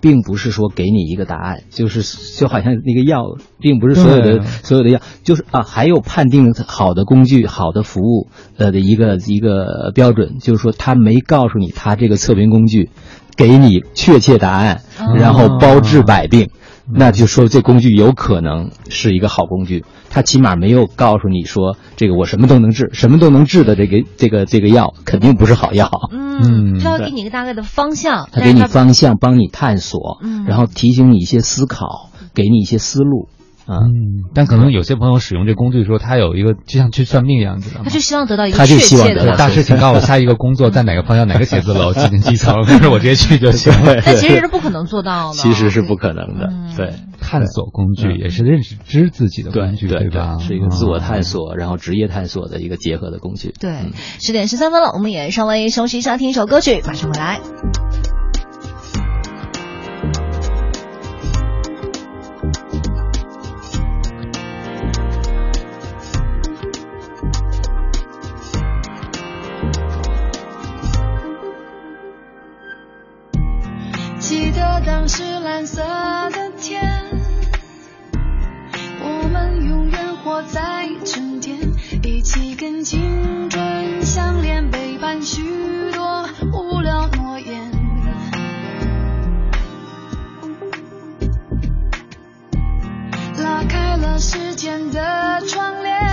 并不是说给你一个答案，就是就好像那个药，并不是所有的所有的药，就是啊，还有判定好的工具、好的服务呃的一个一个标准，就是说他没告诉你他这个测评工具给你确切答案，哦然后包治百病。那就说这工具有可能是一个好工具，它起码没有告诉你说这个我什么都能治，什么都能治的这个这个这个药肯定不是好药。嗯，他要给你一个大概的方向，它给你方向，帮你探索，嗯然后提醒你一些思考，给你一些思路啊。嗯，但可能有些朋友使用这工具的时候，他有一个就像去算命一样，知道吗？他就希望得到一个他就确希望得到切的。大师，请告诉我下一个工作在哪个方向、哪个写字楼、几层几层，我直接去就行了。但其实是不可能做到的。其实是不可能的，对，探索工具也是认识知自己的工具，对吧？是一个自我探嗯。索，然后职业探索的一个结合的工具。对，十点十三分了，我们也稍微休息一下，听一首歌曲，马上回来。当时蓝色的天，我们永远活在春天，一起跟青春相连，背叛许多无聊诺言。拉开了时间的窗帘，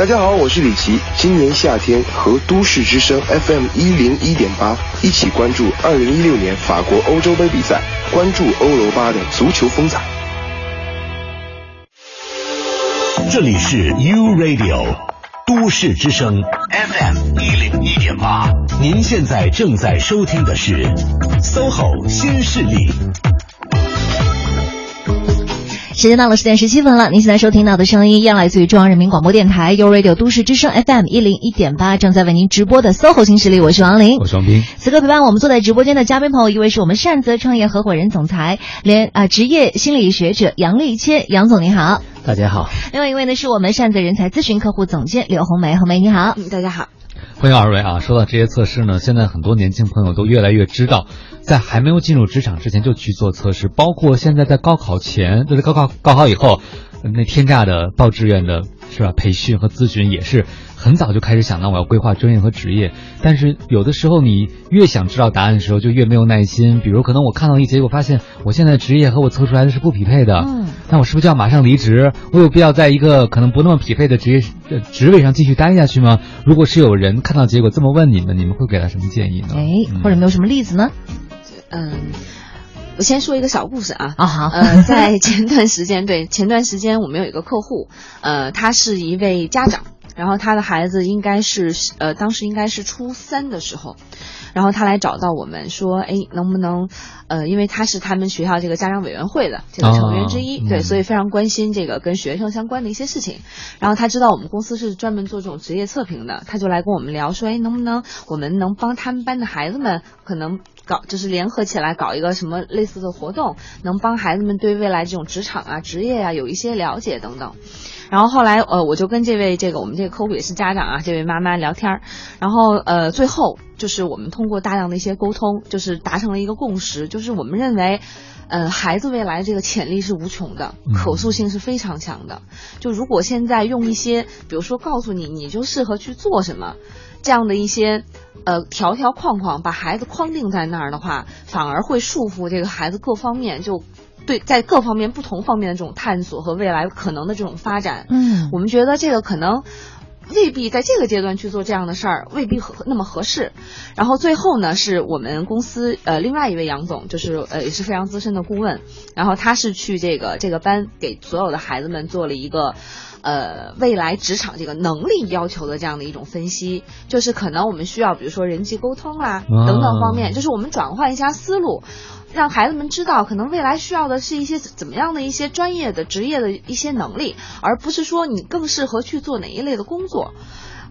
大家好，我是李琦。今年夏天和都市之声 FM 一零一点八一起关注二零一六年法国欧洲杯比赛，关注欧罗巴的足球风采。这里是 U Radio 都市之声 FM 一零一点八，您现在正在收听的是 SOHO 新势力。时间到了十点十七分了，您现在收听到的声音依然来自于中央人民广播电台 u Radio 都市之声 FM 一零一点八，正在为您直播的 SOHO 新势力，我是王琳，我是王斌。此刻陪伴我们坐在直播间的嘉宾朋友，一位是我们善泽创业合伙人总裁，连啊职业心理学者杨丽谦，杨总您好。大家好。另外一位呢是我们善泽人才咨询客户总监刘红梅，红梅你好。嗯，大家好。欢迎二位啊！说到这些测试呢，现在很多年轻朋友都越来越知道，在还没有进入职场之前就去做测试，包括现在在高考前，就是高考高考以后，那天价的报志愿的是吧？培训和咨询也是很早就开始想到我要规划专业和职业，但是有的时候你越想知道答案的时候，就越没有耐心。比如可能我看到一结果，发现我现在职业和我测出来的是不匹配的，嗯，那我是不是就要马上离职？我有必要在一个可能不那么匹配的职业呃职位上继续待下去吗？如果是有人看到结果这么问你们，你们会给他什么建议呢？哎，或者没有什么例子呢？嗯。我先说一个小故事啊，啊好，呃，在 [laughs] 前段时间，对，前段时间我们有一个客户，呃，他是一位家长，然后他的孩子应该是呃，当时应该是初三的时候，然后他来找到我们说，哎，能不能，呃，因为他是他们学校这个家长委员会的这个成员之一，哦、对，嗯、所以非常关心这个跟学生相关的一些事情。然后他知道我们公司是专门做这种职业测评的，他就来跟我们聊说，哎，能不能我们能帮他们班的孩子们可能。搞就是联合起来搞一个什么类似的活动，能帮孩子们对未来这种职场啊、职业啊有一些了解等等。然后后来呃，我就跟这位这个我们这个客户也是家长啊，这位妈妈聊天儿，然后呃，最后就是我们通过大量的一些沟通，就是达成了一个共识，就是我们认为。呃，孩子未来这个潜力是无穷的，可塑性是非常强的。就如果现在用一些，比如说告诉你你就适合去做什么，这样的一些呃条条框框，把孩子框定在那儿的话，反而会束缚这个孩子各方面就。对，在各方面不同方面的这种探索和未来可能的这种发展，嗯，我们觉得这个可能未必在这个阶段去做这样的事儿，未必合那么合适。然后最后呢，是我们公司呃另外一位杨总，就是呃也是非常资深的顾问，然后他是去这个这个班给所有的孩子们做了一个。呃，未来职场这个能力要求的这样的一种分析，就是可能我们需要，比如说人际沟通啦、啊等等方面，就是我们转换一下思路，让孩子们知道，可能未来需要的是一些怎么样的一些专业的职业的一些能力，而不是说你更适合去做哪一类的工作，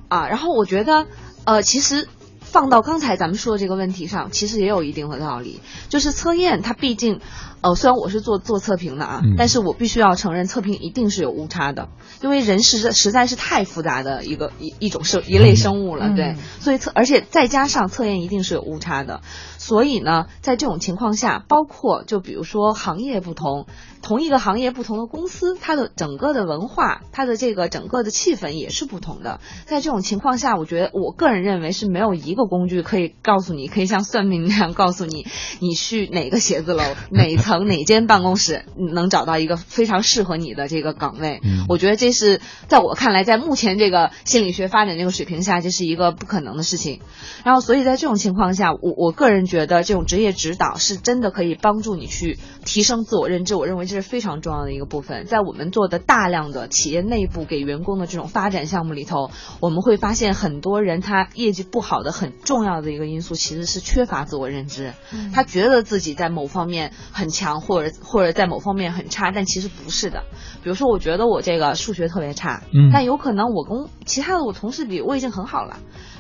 啊，然后我觉得，呃，其实。放到刚才咱们说的这个问题上，其实也有一定的道理。就是测验，它毕竟，呃，虽然我是做做测评的啊，但是我必须要承认，测评一定是有误差的，因为人实在实在是太复杂的一个一一种生一类生物了，对，所以测，而且再加上测验一定是有误差的，所以呢，在这种情况下，包括就比如说行业不同。同一个行业不同的公司，它的整个的文化，它的这个整个的气氛也是不同的。在这种情况下，我觉得我个人认为是没有一个工具可以告诉你，可以像算命那样告诉你，[laughs] 你去哪个写字楼、[laughs] 哪层、哪间办公室能找到一个非常适合你的这个岗位。我觉得这是在我看来，在目前这个心理学发展这个水平下，这是一个不可能的事情。然后，所以在这种情况下，我我个人觉得这种职业指导是真的可以帮助你去提升自我认知。我认为。这是非常重要的一个部分，在我们做的大量的企业内部给员工的这种发展项目里头，我们会发现很多人他业绩不好的很重要的一个因素其实是缺乏自我认知，他觉得自己在某方面很强，或者或者在某方面很差，但其实不是的。比如说，我觉得我这个数学特别差，但有可能我跟其他的我同事比，我已经很好了。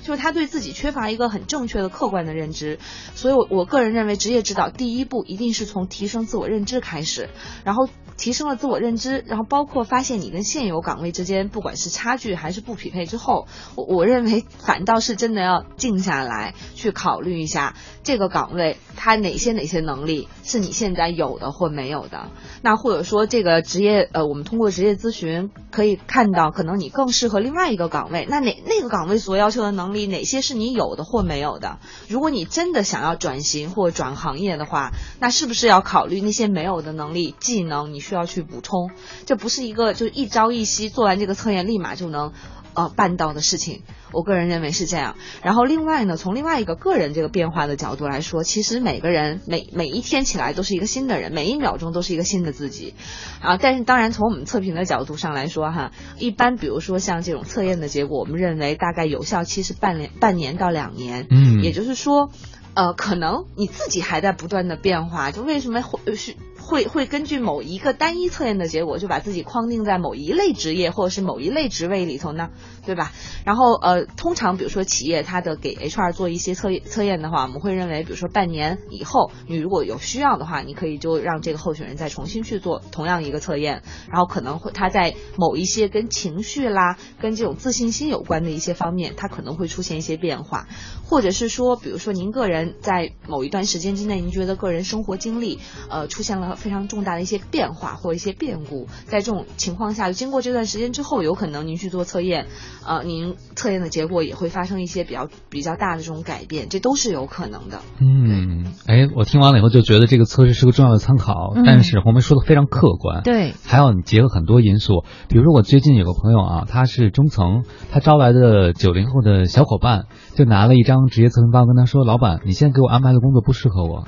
就是他对自己缺乏一个很正确的客观的认知，所以，我我个人认为，职业指导第一步一定是从提升自我认知开始，然后提升了自我认知，然后包括发现你跟现有岗位之间不管是差距还是不匹配之后，我我认为反倒是真的要静下来去考虑一下这个岗位它哪些哪些能力是你现在有的或没有的，那或者说这个职业呃，我们通过职业咨询可以看到，可能你更适合另外一个岗位，那哪那个岗位所要求的能力。哪些是你有的或没有的？如果你真的想要转型或转行业的话，那是不是要考虑那些没有的能力、技能？你需要去补充。这不是一个就一朝一夕做完这个测验立马就能。呃，办到的事情，我个人认为是这样。然后另外呢，从另外一个个人这个变化的角度来说，其实每个人每每一天起来都是一个新的人，每一秒钟都是一个新的自己啊。但是当然，从我们测评的角度上来说哈，一般比如说像这种测验的结果，我们认为大概有效期是半年半年到两年。嗯，也就是说，呃，可能你自己还在不断的变化。就为什么会是？会会根据某一个单一测验的结果，就把自己框定在某一类职业或者是某一类职位里头呢，对吧？然后呃，通常比如说企业它的给 HR 做一些测测验的话，我们会认为，比如说半年以后，你如果有需要的话，你可以就让这个候选人再重新去做同样一个测验，然后可能会他在某一些跟情绪啦、跟这种自信心有关的一些方面，他可能会出现一些变化，或者是说，比如说您个人在某一段时间之内，您觉得个人生活经历呃出现了。非常重大的一些变化或一些变故，在这种情况下，经过这段时间之后，有可能您去做测验，呃，您测验的结果也会发生一些比较比较大的这种改变，这都是有可能的。嗯，哎，我听完了以后就觉得这个测试是个重要的参考，但是红梅说的非常客观，对，还要你结合很多因素，比如说我最近有个朋友啊，他是中层，他招来的九零后的小伙伴就拿了一张职业测评报告跟他说，老板，你现在给我安排的工作不适合我。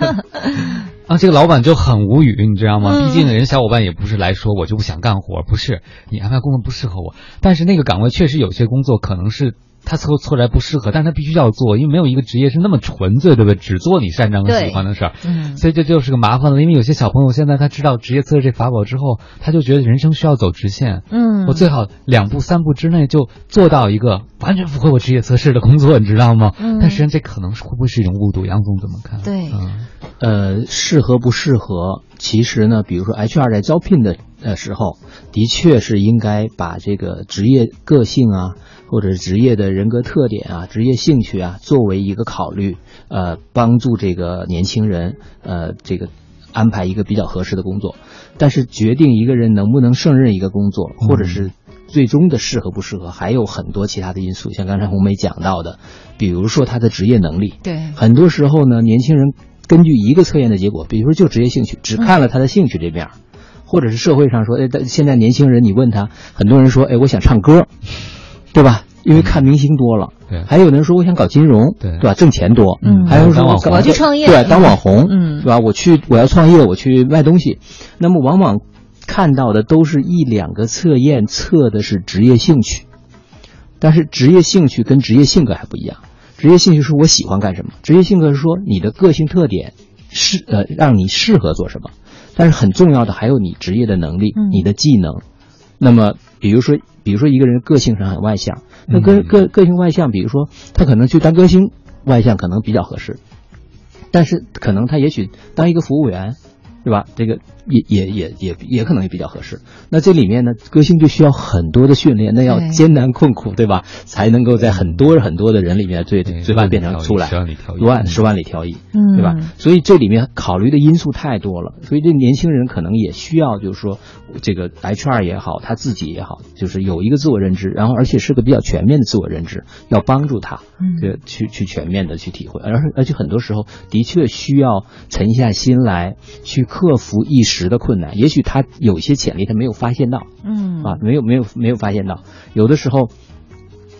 [laughs] 啊，这个老板就很无语，你知道吗？毕竟人小伙伴也不是来说我就不想干活，不是你安排工作不适合我，但是那个岗位确实有些工作可能是。他错错来不适合，但是他必须要做，因为没有一个职业是那么纯粹，对不对？只做你擅长和喜欢的事儿，嗯，所以这就是个麻烦了。因为有些小朋友现在他知道职业测试这法宝之后，他就觉得人生需要走直线，嗯，我最好两步三步之内就做到一个完全符合我职业测试的工作，你知道吗？嗯，但实际上这可能是会不会是一种误读？杨总怎么看？对，呃，适合不适合？其实呢，比如说 HR 在招聘的呃时候，的确是应该把这个职业个性啊。或者是职业的人格特点啊，职业兴趣啊，作为一个考虑，呃，帮助这个年轻人，呃，这个安排一个比较合适的工作。但是决定一个人能不能胜任一个工作，或者是最终的适合不适合，还有很多其他的因素。像刚才红梅讲到的，比如说他的职业能力。对。很多时候呢，年轻人根据一个测验的结果，比如说就职业兴趣，只看了他的兴趣这面，或者是社会上说，哎，现在年轻人你问他，很多人说，哎，我想唱歌。对吧？因为看明星多了，对，还有人说我想搞金融，对，对吧？挣钱多，嗯，还有说我要去创业，对，当网红，嗯，对吧？我去，我要创业，我去卖东西，那么往往看到的都是一两个测验测的是职业兴趣，但是职业兴趣跟职业性格还不一样。职业兴趣是我喜欢干什么，职业性格是说你的个性特点适呃让你适合做什么，但是很重要的还有你职业的能力、嗯。你的技能。那么比如说，比如说一个人个性上很外向，那个嗯个个性外向，比如说他可能去当歌星，外向可能比较合适，但是可能他也许当一个服务员，对吧？这个也也也也也可能也比较合适。那这里面呢，歌星就需要很多的训练，那要艰难困苦，对吧？才能够在很多很多的人里面最最慢变成出来，十万里挑一十万十万里挑一，嗯对吧？所以这里面考虑的因素太多了，所以这年轻人可能也需要，就是说，这个 HR 也好，他自己也好，就是有一个自我认知，然后而且是个比较全面的自我认知，要帮助他，去去全面的去体会，而而且很多时候的确需要沉下心来去克服一时的困难，也许他有一些潜力他没有发现到，嗯啊，没有没有没有发现到，有的时候。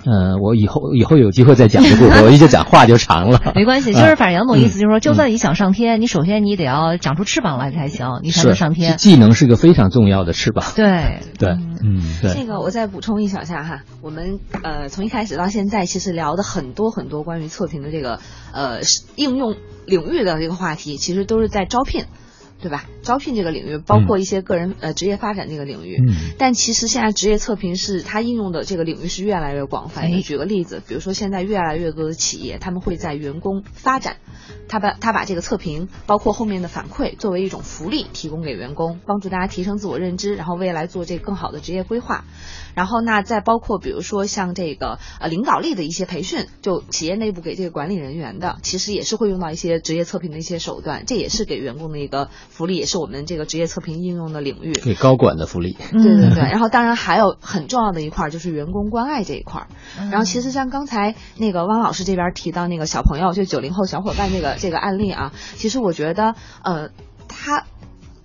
嗯，我以后以后有机会再讲这个故事，我一直讲话就长了。没关系，啊就是反正杨总意思就是说，嗯就算你想上天，你首先你得要长出翅膀来才行，你才能上天。技能是个非常重要的翅膀。[laughs] 对对，嗯，对。这个我再补充一小下哈，我们呃从一开始到现在，其实聊的很多很多关于测评的这个呃应用领域的这个话题，其实都是在招聘。对吧？招聘这个领域，包括一些个人、呃职业发展这个领域，嗯但其实现在职业测评是它应用的这个领域是越来越广泛的。哎举个例子，比如说现在越来越多的企业，他们会在员工发展，他把他把这个测评，包括后面的反馈，作为一种福利提供给员工，帮助大家提升自我认知，然后未来做这个更好的职业规划。然后那再包括比如说像这个呃领导力的一些培训，就企业内部给这个管理人员的，其实也是会用到一些职业测评的一些手段，这也是给员工的一个福利，也是我们这个职业测评应用的领域。给高管的福利。对对对，[laughs] 然后当然还有很重要的一块儿就是员工关爱这一块儿。然后其实像刚才那个汪老师这边提到那个小朋友，就九零后小伙伴这个这个案例啊，其实我觉得呃他。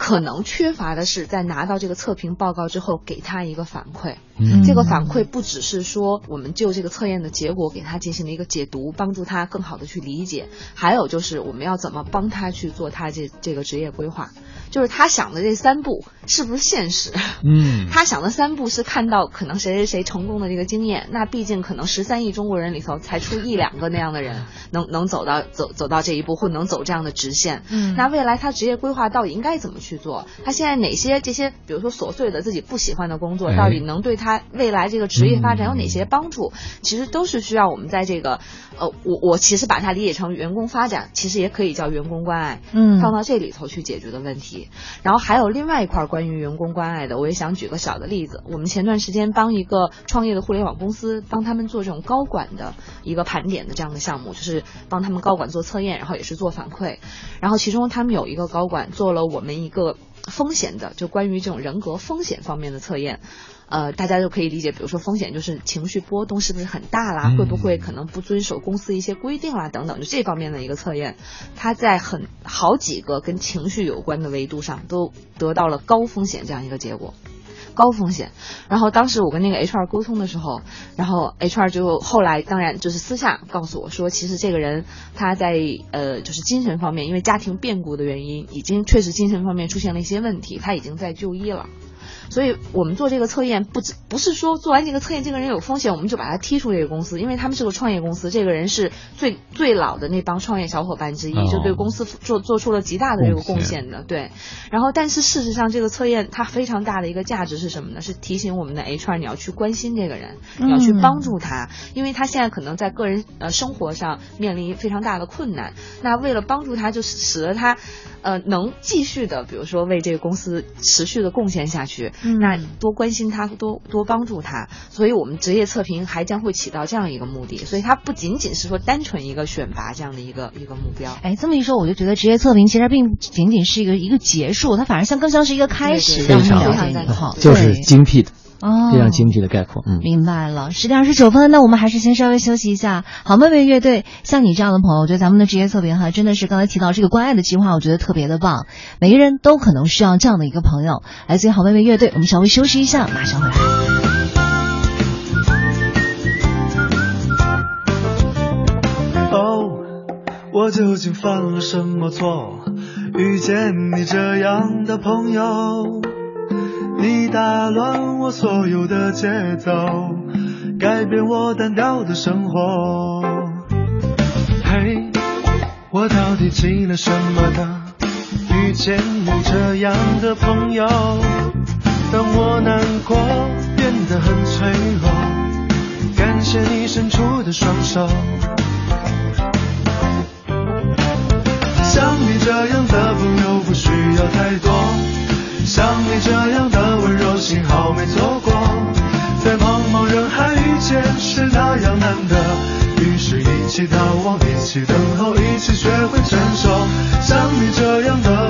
可能缺乏的是在拿到这个测评报告之后，给他一个反馈。嗯。这个反馈不只是说我们就这个测验的结果给他进行了一个解读，帮助他更好的去理解，还有就是我们要怎么帮他去做他这这个职业规划，就是他想的这三步是不是现实？嗯他想的三步是看到可能谁谁谁成功的这个经验，那毕竟可能十三亿中国人里头才出一两个那样的人能能走到走走到这一步，或能走这样的直线。嗯那未来他职业规划到底应该怎么去做？他现在哪些这些，比如说琐碎的自己不喜欢的工作，哎到底能对他未来这个职业发展有哪些帮助？其实都是需要我们在这个呃，我我其实把它理解成员工发展，其实也可以叫员工关爱，嗯放到这里头去解决的问题。然后还有另外一块关于员工关爱的，我也想举个小的例子。我们前段时间帮一个创业的互联网公司，帮他们做这种高管的一个盘点的这样的项目，就是帮他们高管做测验，然后也是做反馈。然后其中他们有一个高管做了我们一个风险的，就关于这种人格风险方面的测验。呃，大家就可以理解，比如说风险就是情绪波动是不是很大啦，嗯会不会可能不遵守公司一些规定啦，等等，就这方面的一个测验，它在很好几个跟情绪有关的维度上都得到了高风险这样一个结果。高风险，然后当时我跟那个 HR 沟通的时候，然后 HR 就后来当然就是私下告诉我说，其实这个人他在呃就是精神方面，因为家庭变故的原因，已经确实精神方面出现了一些问题，他已经在就医了。所以我们做这个测验，不只不是说做完这个测验，这个人有风险，我们就把他踢出这个公司，因为他们是个创业公司，这个人是最最老的那帮创业小伙伴之一，哦就对公司做做出了极大的这个贡献的，对。然后，但是事实上，这个测验它非常大的一个价值是什么呢？是提醒我们的 HR 你要去关心这个人，你要去帮助他，因为他现在可能在个人呃生活上面临非常大的困难。那为了帮助他，就使得他呃能继续的，比如说为这个公司持续的贡献下去。嗯那多关心他，多多帮助他。所以我们职业测评还将会起到这样一个目的，所以它不仅仅是说单纯一个选拔这样的一个一个目标。哎，这么一说，我就觉得职业测评其实并不仅仅是一个一个结束，它反而像更像是一个开始，对对让我们非了解你好，就是精辟的，哦，非常精辟的概括。嗯，明白了，十点二十九分，那我们还是先稍微休息一下。好妹妹乐队，像你这样的朋友，我觉得咱们的职业测评哈，真的是刚才提到这个关爱的计划，我觉得特别的棒。每个人都可能需要这样的一个朋友，来自于好妹妹乐队。我们稍微休息一下，马上回来。哦，我究竟犯了什么错？遇见你这样的朋友，你打乱我所有的节奏，改变我单调的生活。嘿，我到底积了什么的？遇见你这样的朋友，当我难过变得很脆弱，感谢你伸出的双手。像你这样的朋友不需要太多，像你这样的幸好没错过，在茫茫人海遇见是那样难得，于是一起逃亡，一起等候，一起学会承受。像你这样的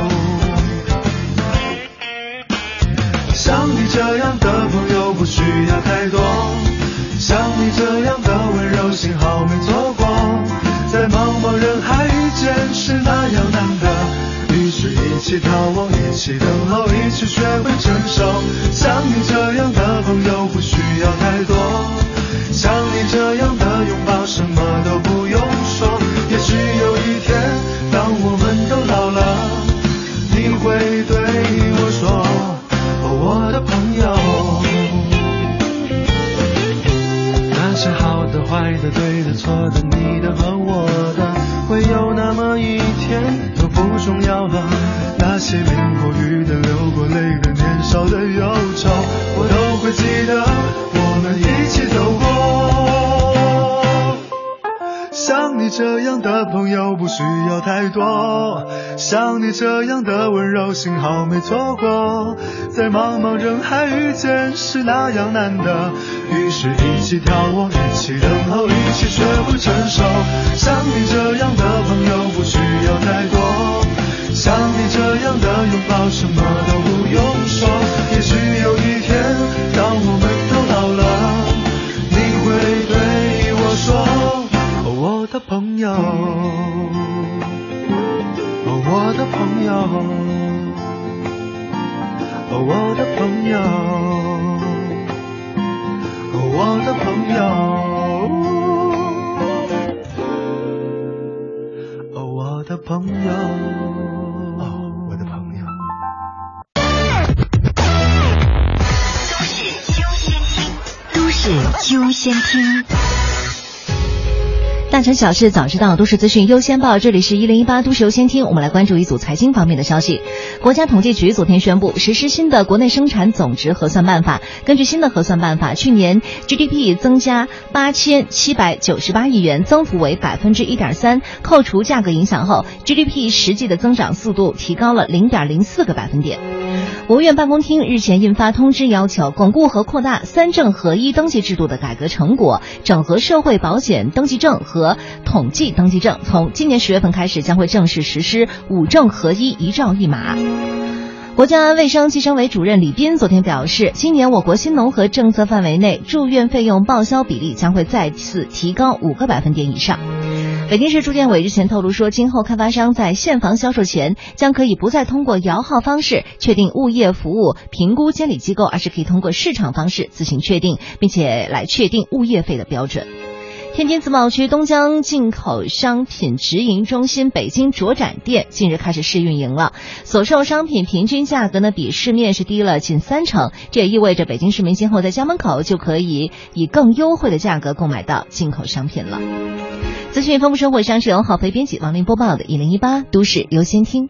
这样的朋友不需要太多，像你这样的温柔幸好没错过，在茫茫人海遇见是那样难得，于是一起逃亡，一起等候，一起学会承受。像你是那样难得，于是一起眺望，小事早知道，都市资讯优先报。这里是一零一八都市优先听，我们来关注一组财经方面的消息。国家统计局昨天宣布实施新的国内生产总值核算办法。根据新的核算办法，去年 GDP 增加八千七百九十八亿元，增幅为百分之一点三。扣除价格影响后，GDP 实际的增长速度提高了零点零四个百分点。国务院办公厅日前印发通知，要求巩固和扩大三证合一登记制度的改革成果，整合社会保险登记证和统计登记证。从今年十月份开始，将会正式实施五证合一、一照一码。国家卫生计生委主任李斌昨天表示，今年我国新农合政策范围内住院费用报销比例将会再次提高五个百分点以上。北京市住建委日前透露说，今后开发商在现房销售前，将可以不再通过摇号方式确定物业服务评估监理机构，而是可以通过市场方式自行确定，并且来确定物业费的标准。天津自贸区东江进口商品直营中心北京卓展店近日开始试运营了，所售商品平均价格呢比市面是低了近三成，这也意味着北京市民今后在家门口就可以以更优惠的价格购买到进口商品了。资讯丰富生活上是由郝飞编辑王林播报的，一零一八都市优先听。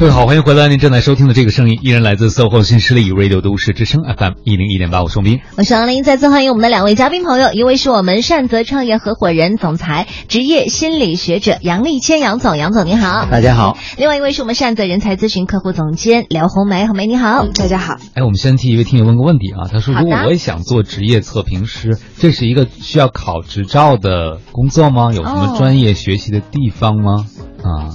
各位好，欢迎回来！您正在收听的这个声音依然来自 SOHO 新势力 Radio 都市之声 FM 一零一点八，我是宋斌，我是王林。再次欢迎我们的两位嘉宾朋友，一位是我们善泽创业合伙人、总裁、职业心理学者杨立谦杨总，杨总您好，大家好。另外一位是我们善泽人才咨询客户总监刘红梅，红梅你好，大家好。哎，我们先替一位听友问个问题啊，他说如果我也想做职业测评师，这是一个需要考执照的工作吗？有什么专业学习的地方吗？啊？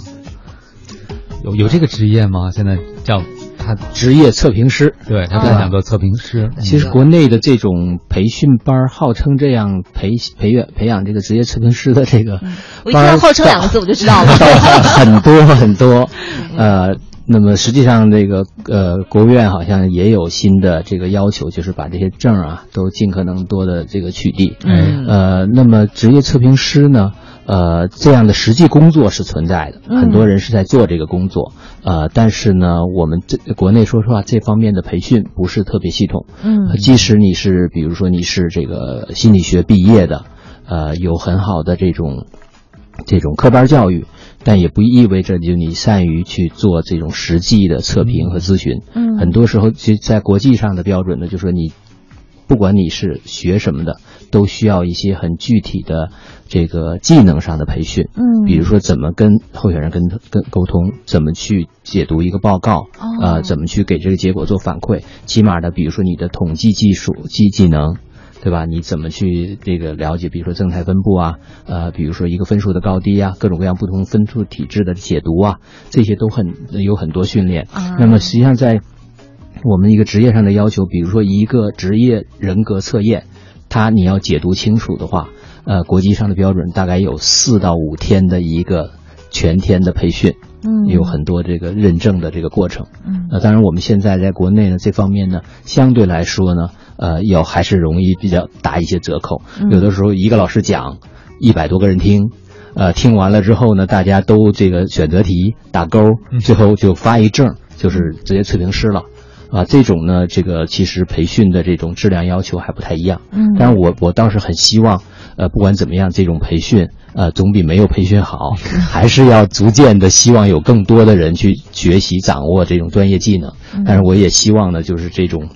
有有这个职业吗？现在叫他职业测评师，对他想做测评师。其实国内的这种培训班，号称这样培培养培养这个职业测评师的这个，我一听到“号称”两个字我就知道了，[laughs] 很多很多。呃，那么实际上这个呃，国务院好像也有新的这个要求，就是把这些证啊都尽可能多的这个取缔。嗯，呃，那么职业测评师呢？呃，这样的实际工作是存在的，很多人是在做这个工作，呃，但是呢，我们这国内说实话，这方面的培训不是特别系统，嗯，即使你是，比如说你是这个心理学毕业的，呃，有很好的这种这种科班教育，但也不意味着就你善于去做这种实际的测评和咨询，嗯，很多时候其实在国际上的标准呢，就说你。不管你是学什么的，都需要一些很具体的这个技能上的培训。嗯，比如说怎么跟候选人跟跟沟通，怎么去解读一个报告，呃，怎么去给这个结果做反馈。起码的，比如说你的统计技术技技能，对吧？你怎么去这个了解，比如说正态分布啊，呃，比如说一个分数的高低啊，各种各样不同分数体制的解读啊，这些都很有很多训练。那么实际上在。我们一个职业上的要求，比如说一个职业人格测验，它你要解读清楚的话，呃，国际上的标准大概有四到五天的一个全天的培训，嗯，有很多这个认证的这个过程，嗯，那当然我们现在在国内呢，这方面呢，相对来说呢，呃，要还是容易比较打一些折扣，有的时候一个老师讲，一百多个人听，呃，听完了之后呢，大家都这个选择题打勾，最后就发一证，就是直接测评师了。啊，这种呢，这个其实培训的这种质量要求还不太一样。嗯，但是我我倒是很希望，呃，不管怎么样，这种培训，呃，总比没有培训好，[laughs] 还是要逐渐的希望有更多的人去学习掌握这种专业技能。但是我也希望呢，就是这种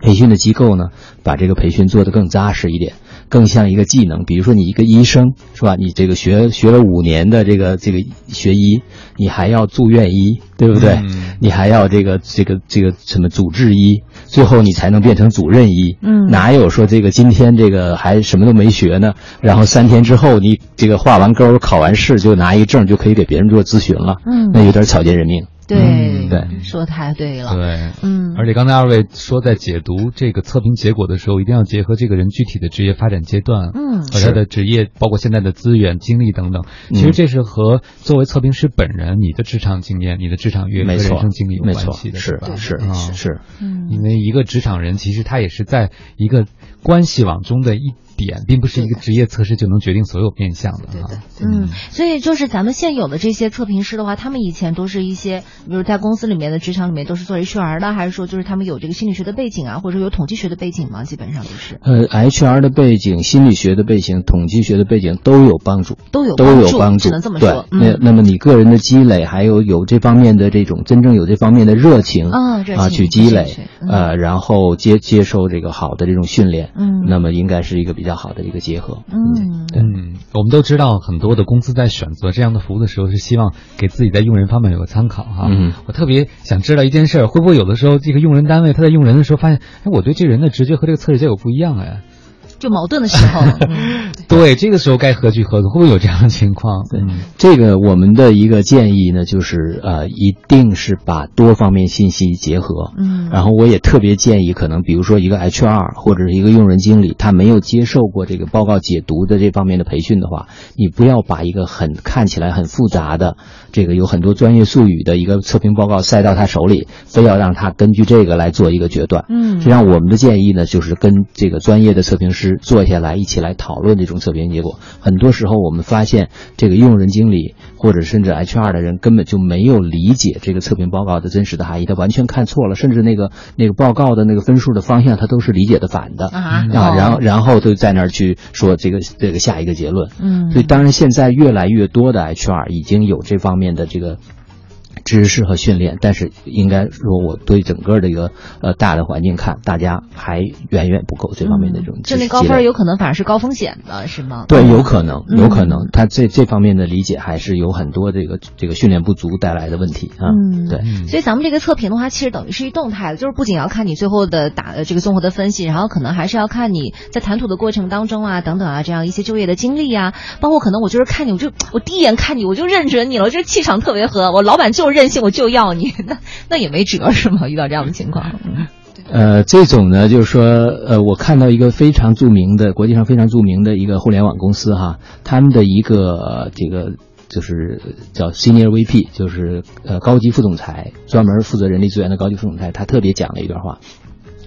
培训的机构呢，把这个培训做得更扎实一点。更像一个技能，比如说你一个医生是吧？你这个学学了五年的这个这个学医，你还要住院医，对不对？你还要这个这个这个什么主治医，最后你才能变成主任医。嗯，哪有说这个今天这个还什么都没学呢？然后三天之后你这个画完勾考完试就拿一证就可以给别人做咨询了？嗯，那有点草菅人命。对对，说太对了。对，嗯，而且刚才二位说，在解读这个测评结果的时候，一定要结合这个人具体的职业发展阶段，嗯，和他的职业，包括现在的资源、经历等等。其实这是和作为测评师本人，你的职场经验、你的职场阅历和人生经历有关系的，是是是，嗯，因为一个职场人，其实他也是在一个关系网中的一。点并不是一个职业测试就能决定所有面相的哈，嗯，所以就是咱们现有的这些测评师的话，他们以前都是一些，比如在公司里面的职场里面都是做 HR 的，还是说就是他们有这个心理学的背景啊，或者有统计学的背景吗？基本上都是。呃，HR 的背景、心理学的背景、统计学的背景都有帮助，都有都有帮助，只能这么说。那那么你个人的积累，还有有这方面的这种真正有这方面的热情啊，啊，去积累，呃，然后接接受这个好的这种训练，嗯，那么应该是一个比较好的一个结合。嗯，嗯，我们都知道很多的公司在选择这样的服务的时候，是希望给自己在用人方面有个参考哈。嗯，我特别想知道一件事，会不会有的时候这个用人单位他在用人的时候发现，哎，我对这人的直觉和这个测试结果不一样哎。就矛盾的时候，[laughs] 对，这个时候该何去何从？会不会有这样的情况？嗯，这个我们的一个建议呢，就是呃，一定是把多方面信息结合。嗯，然后我也特别建议，可能比如说一个 HR 或者是一个用人经理，他没有接受过这个报告解读的这方面的培训的话，你不要把一个很看起来很复杂的这个有很多专业术语的一个测评报告塞到他手里，非要让他根据这个来做一个决断。嗯，实际上我们的建议呢，就是跟这个专业的测评师。师坐下来一起来讨论这种测评结果。很多时候我们发现，这个用人经理或者甚至 HR 的人根本就没有理解这个测评报告的真实的含义，他完全看错了，甚至那个那个报告的那个分数的方向，他都是理解的反的啊然后然后就在那儿去说这个这个下一个结论。嗯所以当然现在越来越多的 HR 已经有这方面的这个。知识和训练，但是应该说，我对整个的一个呃大的环境看，大家还远远不够这方面的这种知就那高分儿有可能反而是高风险的，是吗？对，有可能，嗯有可能，他这这方面的理解还是有很多这个这个训练不足带来的问题啊。嗯对，所以咱们这个测评的话，其实等于是一动态的，就是不仅要看你最后的打呃这个综合的分析，然后可能还是要看你在谈吐的过程当中啊，等等啊，这样一些就业的经历啊，包括可能我就是看你，我就我第一眼看你，我就认准你了，我这气场特别合，我老板就任性，我就要你，[laughs] 那那也没辙是吗？遇到这样的情况，呃，这种呢，就是说，呃，我看到一个非常著名的国际上非常著名的一个互联网公司哈，他们的一个这个就是叫 Senior VP，就是呃高级副总裁，专门负责人力资源的高级副总裁，他特别讲了一段话。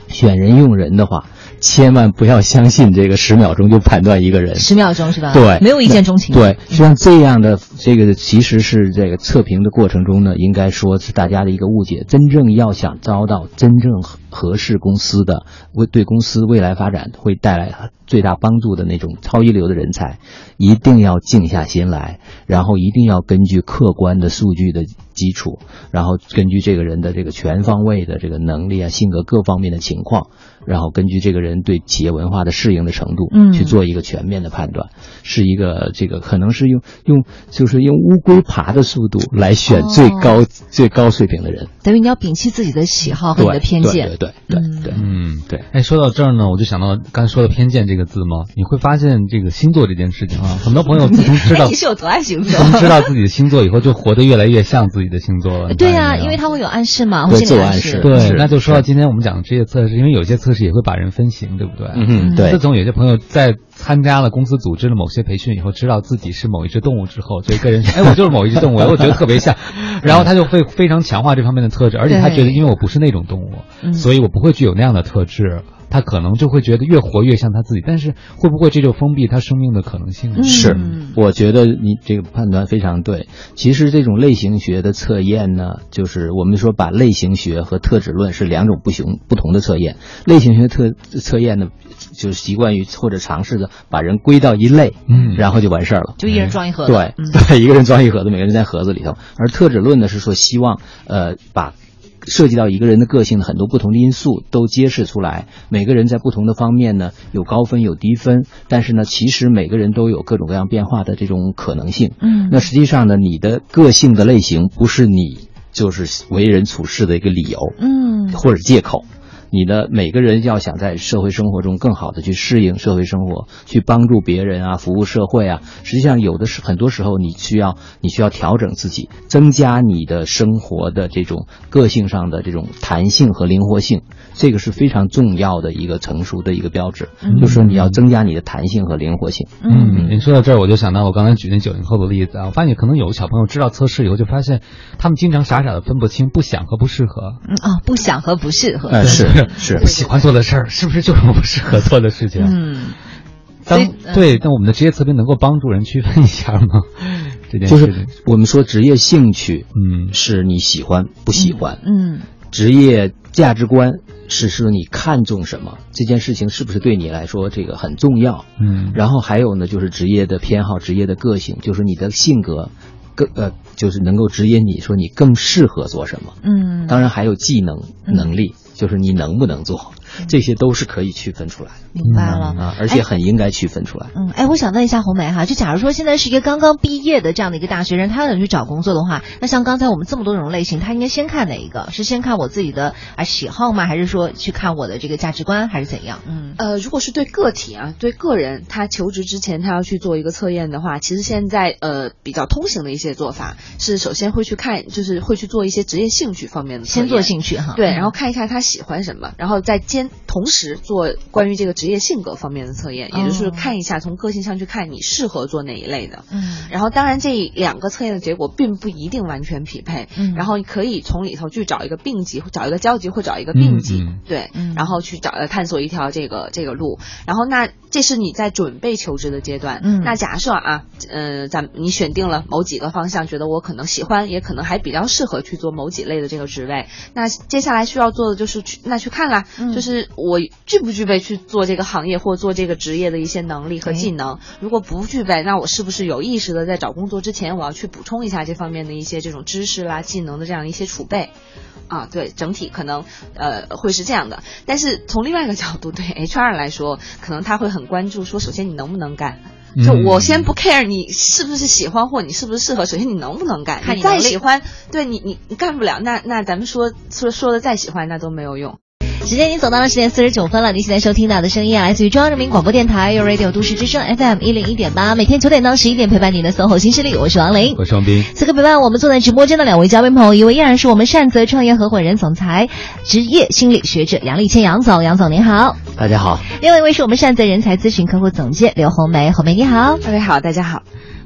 选人用人的话，千万不要相信这个十秒钟就判断一个人。十秒钟是吧？对，没有一见钟情。对，实际上这样的这个其实是这个测评的过程中呢，应该说是大家的一个误解。真正要想招到真正合合适公司的，为对公司未来发展会带来最大帮助的那种超一流的人才，一定要静下心来，然后一定要根据客观的数据的基础，然后根据这个人的这个全方位的这个能力啊、性格各方面的情况，然后根据这个人对企业文化的适应的程度，嗯去做一个全面的判断，是一个这个可能是用用就是用乌龟爬的速度来选最高、最高水平的人。等于你要摒弃自己的喜好和你的偏见。对对对对对对，嗯，对。哎，说到这儿呢，我就想到刚才说的偏见这个字嘛，你会发现这个星座这件事情啊，很多朋友自从知道 [laughs] 你是有多爱星座？自从知道自己的星座以后，就活得越来越像自己的星座了。对呀、呀、因为他会有暗示嘛，对会心理自我暗示示。对，那就说到今天我们讲的职业测试，因为有些测试也会把人分型，对不对？嗯哼对自从有些朋友在参加了公司组织的某些培训以后，知道自己是某一只动物之后，就个人说，[laughs] 哎，我就是某一只动物，我觉得特别像，[laughs] 然后他就会非常强化这方面的特质，而且他觉得，因为我不是那种动物，嗯。所以我不会具有那样的特质。他可能就会觉得越活越像他自己，但是会不会这就封闭他生命的可能性呢？是嗯，我觉得你这个判断非常对。其实这种类型学的测验呢，就是我们说把类型学和特质论是两种不同不同的测验。类型学特测验呢，就是习惯于或者尝试着把人归到一类，嗯然后就完事儿了。就一人装一盒子。对嗯 [laughs] 对，一个人装一盒子，每个人在盒子里头。而特质论呢，是说希望呃把涉及到一个人的个性的很多不同的因素都揭示出来。每个人在不同的方面呢，有高分有低分，但是呢，其实每个人都有各种各样变化的这种可能性。嗯那实际上呢，你的个性的类型不是你就是为人处事的一个理由，嗯或者借口。你的每个人要想在社会生活中更好的去适应社会生活，去帮助别人啊，服务社会啊，实际上有的是很多时候你需要你需要调整自己，增加你的生活的这种个性上的这种弹性和灵活性，这个是非常重要的一个成熟的一个标志，嗯就是说你要增加你的弹性和灵活性。嗯，您说到这儿，我就想到我刚才举那九零后的例子啊，我发现可能有的小朋友知道测试以后，就发现他们经常傻傻的分不清不想和不适合。嗯啊，不想和不适合。呃，是是。我喜欢做的事儿，是不是就是我不适合做的事情？嗯，当对，但我们的职业测评能够帮助人区分一下吗？[laughs] 这件就是，我们说职业兴趣，嗯，是你喜欢不喜欢，嗯职业价值观是说你看重什么，这件事情是不是对你来说这个很重要？嗯。然后还有呢，就是职业的偏好、职业的个性，就是你的性格，更呃，就是能够指引你说你更适合做什么。嗯，当然还有技能、能力，就是你能不能做，这些都是可以区分出来的明白了。啊，而且很应该区分出来。嗯，哎，我想问一下红梅哈，就假如说现在是一个刚刚毕业的这样的一个大学生，他想去找工作的话，那像刚才我们这么多种类型，他应该先看哪一个？是先看我自己的啊喜好吗？还是说去看我的这个价值观，还是怎样？嗯呃，如果是对个体啊，对个人，他求职之前他要去做一个测验的话，其实现在呃比较通行的一些做法是，首先会去看，就是会去做一些职业兴趣方面的先做兴趣哈。对，嗯然后看一看他喜欢什么，然后再兼边同时做关于这个职业性格方面的测验，也就是看一下从个性上去看你适合做哪一类的。嗯，然后当然这两个测验的结果并不一定完全匹配，嗯。然后你可以从里头去找一个并集，找一个交集或找一个并集，嗯嗯。对，嗯。然后去找呃探索一条这个这个路。然后那这是你在准备求职的阶段，嗯。那假设啊，呃，咱你选定了某几个方向，觉得我可能喜欢，也可能还比较适合去做某几类的这个职位。那接下来需要做的就是去那去看啦，嗯。就是我具不具备去做这个行业或做这个职业的一些能力和哎技能。如果不具备，那我是不是有意识的在找工作之前，我要去补充一下这方面的一些这种知识啦、技能的这样一些储备？啊，对，整体可能呃会是这样的。但是从另外一个角度，对 HR 来说，可能他会很关注说，首先你能不能干。就嗯我先不 care 你是不是喜欢或你是不是适合，首先你能不能干。你再喜欢，对你你你干不了，那那咱们说说说的再喜欢，那都没有用。时间已经走到了十点四十九分了，您现在收听到的声音啊，来自于中央人民广播电台 u Radio 都市之声 FM 一零一点八，每天九点到十一点陪伴您的 SOHO 新势力，我是王琳。我是王斌。此刻陪伴我们坐在直播间的两位嘉宾朋友，一位依然是我们善泽创业合伙人、总裁、职业心理学者杨立谦杨总，杨总您好；大家好，另外一位是我们善泽人才咨询客户总监刘红梅，红梅你好。各位好，大家好。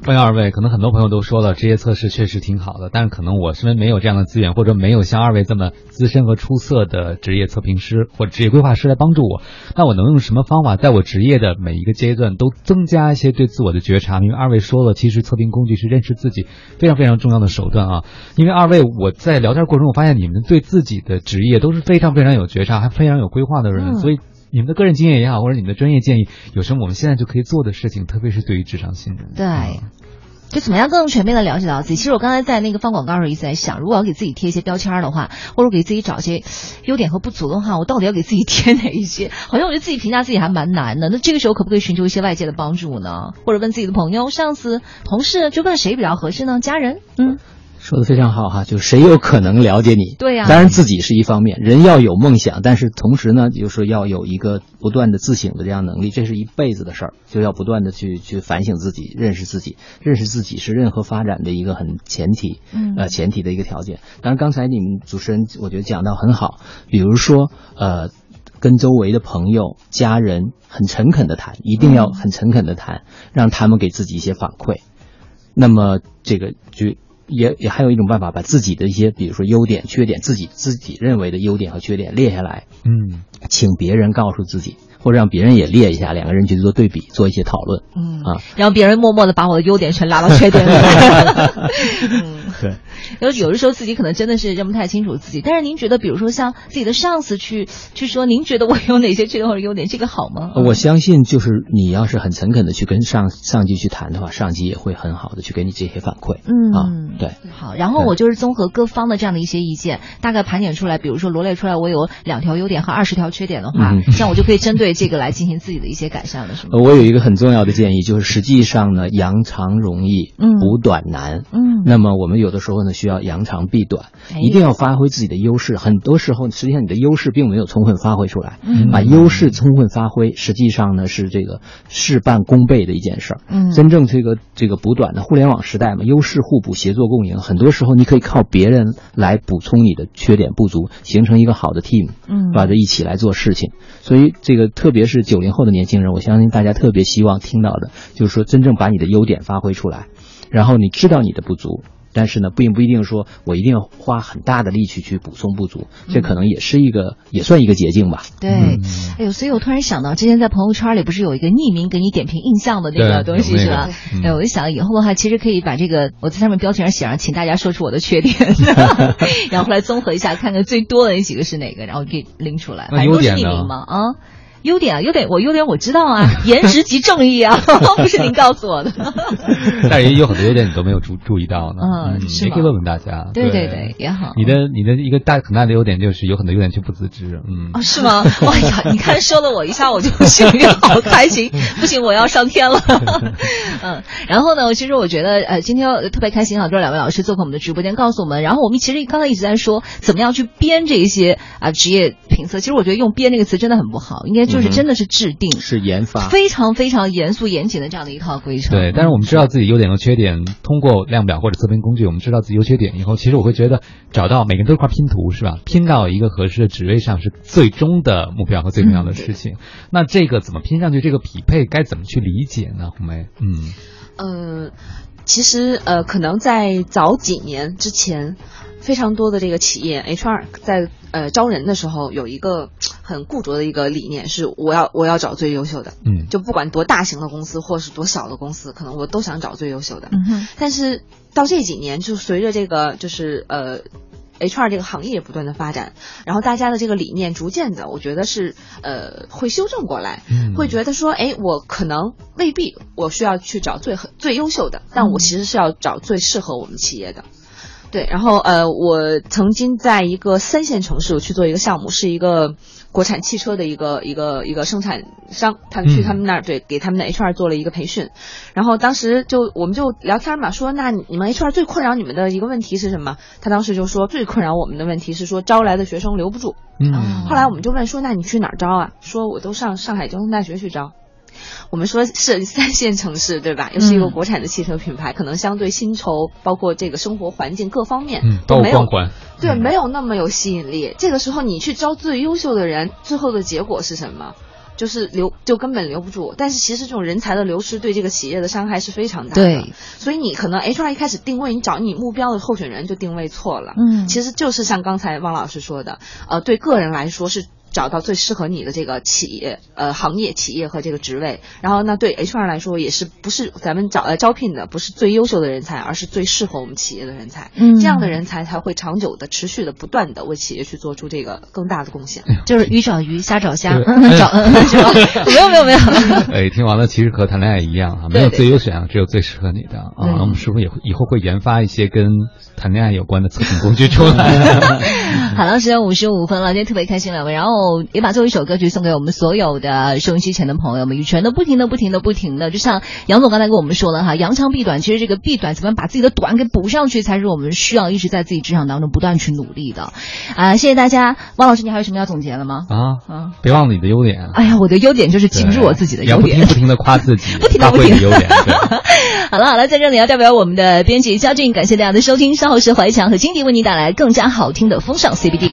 欢迎二位，可能很多朋友都说了，职业测试确实挺好的，但是可能我身边没有这样的资源，或者没有像二位这么资深和出色的职业测评师或者职业规划师来帮助我。那我能用什么方法，在我职业的每一个阶段都增加一些对自我的觉察？因为二位说了，其实测评工具是认识自己非常非常重要的手段啊。因为二位我在聊天过程中，我发现你们对自己的职业都是非常非常有觉察，还非常有规划的人，嗯所以。你们的个人经验也好，或者你们的专业建议，有什么我们现在就可以做的事情？特别是对于职场新人。对，就怎么样更全面的了解到自己。其实我刚才在那个放广告的时候一直在想，如果要给自己贴一些标签的话，或者给自己找一些优点和不足的话，我到底要给自己贴哪一些？好像我觉得自己评价自己还蛮难的。那这个时候可不可以寻求一些外界的帮助呢？或者问自己的朋友、上司、同事，就问谁比较合适呢？家人？嗯，说的非常好哈，就谁有可能了解你？对呀当然自己是一方面，人要有梦想，但是同时呢，就是说要有一个不断的自省的这样能力，这是一辈子的事儿，就要不断的去去反省自己，认识自己，认识自己是任何发展的一个很前提，嗯呃，前提的一个条件。当然，刚才你们主持人我觉得讲到很好，比如说呃。跟周围的朋友、家人很诚恳的谈，一定要很诚恳的谈，让他们给自己一些反馈。那么这个就也也还有一种办法，把自己的一些，比如说优点、缺点，自己自己认为的优点和缺点列下来，嗯，请别人告诉自己，或者让别人也列一下，两个人去做对比，做一些讨论。嗯啊，然后别人默默的把我的优点全拉到缺点里。[laughs] 嗯，对。有有的时候自己可能真的是认不太清楚自己，但是您觉得，比如说像自己的上司去去说，您觉得我有哪些缺点或者优点，这个好吗？我相信，就是你要是很诚恳的去跟上上级去谈的话，上级也会很好的去给你这些反馈。嗯啊，对。好，然后我就是综合各方的这样的一些意见，大概盘点出来，比如说罗列出来我有两条优点和二十条缺点的话，嗯这样我就可以针对这个来进行自己的一些改善了，是吗？呃我有一个很重要的建议，就是实际上呢，扬长容易，嗯补短难。嗯那么我们有的时候呢，需要扬长避短，哎一定要发挥自己的优势。很多时候，实际上你的优势并没有充分发挥出来。嗯把优势充分发挥，实际上呢是这个事半功倍的一件事儿。嗯真正这个这个补短的互联网时代嘛，优势互补，协作共赢。很多时候你可以靠别人来补充你的缺点不足，形成一个好的 team，嗯把这一起来做事情。所以这个特别是九零后的年轻人，我相信大家特别希望听到的，就是说真正把你的优点发挥出来，然后你知道你的不足。但是呢，并不一定说我一定要花很大的力气去补充不足，这可能也是一个，也算一个捷径吧。对，哎呦，所以我突然想到，之前在朋友圈里不是有一个匿名给你点评印象的那个东西是吧？嗯哎，我就想以后的话，其实可以把这个我在上面标题上写上，请大家说出我的缺点，[laughs] 然后后来综合一下，看看最多的那几个是哪个，然后给拎出来。那反正都是优点呢匿名嘛啊。优点啊，优点我优点我知道啊，[laughs] 颜值即正义啊，[laughs] 不是您告诉我的。[laughs] 但是也有很多优点你都没有注注意到呢。嗯你也可以问问大家。对对对对也好你的你的一个大很大的优点就是有很多优点却不自知。嗯。哦，是吗？哎呀，你看说了我一下，我就心里好开心。不行，我要上天了。嗯，然后呢，其实我觉得呃，今天特别开心啊，就是两位老师做客我们的直播间，告诉我们。然后我们其实刚才一直在说，怎么样去编这一些啊、职业评测。其实我觉得用编这个词真的很不好，应该就是真的是制定，是研发，非常非常严肃严谨的这样的一套规程。对，但是我们知道自己优点和缺点，通过量表或者测评工具，我们知道自己优缺点以后，其实我会觉得找到每个人都是块拼图，是吧？拼到一个合适的职位上是最终的目标和最重要的事情。那这个怎么拼上去？这个匹配该怎么去理解呢？红梅，嗯，呃，其实呃，可能在早几年之前。非常多的这个企业 HR 在呃招人的时候有一个很固着的一个理念，是我要我要找最优秀的，嗯，就不管多大型的公司或是多小的公司，可能我都想找最优秀的。嗯但是到这几年，就随着这个就是呃 HR 这个行业不断的发展，然后大家的这个理念逐渐的，我觉得是呃会修正过来，嗯会觉得说，哎，我可能未必我需要去找最最优秀的，但我其实是要找最适合我们企业的。对，然后呃，我曾经在一个三线城市去做一个项目，是一个国产汽车的一个一个一个生产商，他们去他们那儿对给他们的 HR 做了一个培训，然后当时就我们就聊天嘛，说那你们 HR 最困扰你们的一个问题是什么？他当时就说最困扰我们的问题是说招来的学生留不住。嗯，后来我们就问说那你去哪儿招啊？说我都上上海交通大学去招。我们说是 [laughs] 三线城市，对吧？又是一个国产的汽车品牌，可能相对薪酬，包括这个生活环境各方面都没有，对，没有那么有吸引力。这个时候你去招最优秀的人，最后的结果是什么？就是留，就根本留不住。但是其实这种人才的流失对这个企业的伤害是非常大的。对，所以你可能 HR 一开始定位你找你目标的候选人就定位错了。嗯，其实就是像刚才汪老师说的，呃，对个人来说是。找到最适合你的这个企业、呃行业、企业和这个职位，然后那对 HR 来说也是不是咱们找呃招聘的不是最优秀的人才，而是最适合我们企业的人才。嗯，这样的人才才会长久的、持续的、不断的为企业去做出这个更大的贡献。就是鱼找鱼，虾找虾，[laughs] [laughs] 找是吧？没有没有没有。[laughs] 哎，听完了，其实和谈恋爱一样啊，没有最优选，只有最适合你的啊。我们是不是也以后会研发一些跟谈恋爱有关的测评工具出来？好了，时间五十五分了，今天特别开心两位，然后也把最后一首歌曲送给我们所有的收音机前的朋友们，羽泉的不停的不停的不停的，就像杨总刚才跟我们说了哈，扬长避短，其实这个避短怎么样把自己的短给补上去，才是我们需要一直在自己职场当中不断去努力的。啊，谢谢大家，汪老师，你还有什么要总结的吗？啊啊，别忘了你的优点。哎呀，我的优点就是记不住我自己的优点，[laughs] 不停不停的夸自己，[laughs] 不停的不停的优点。[laughs] 好了好了，在这里要代表我们的编辑肖俊，感谢大家的收听，稍后是怀强和金迪为您带来更加好听的风尚 CBD。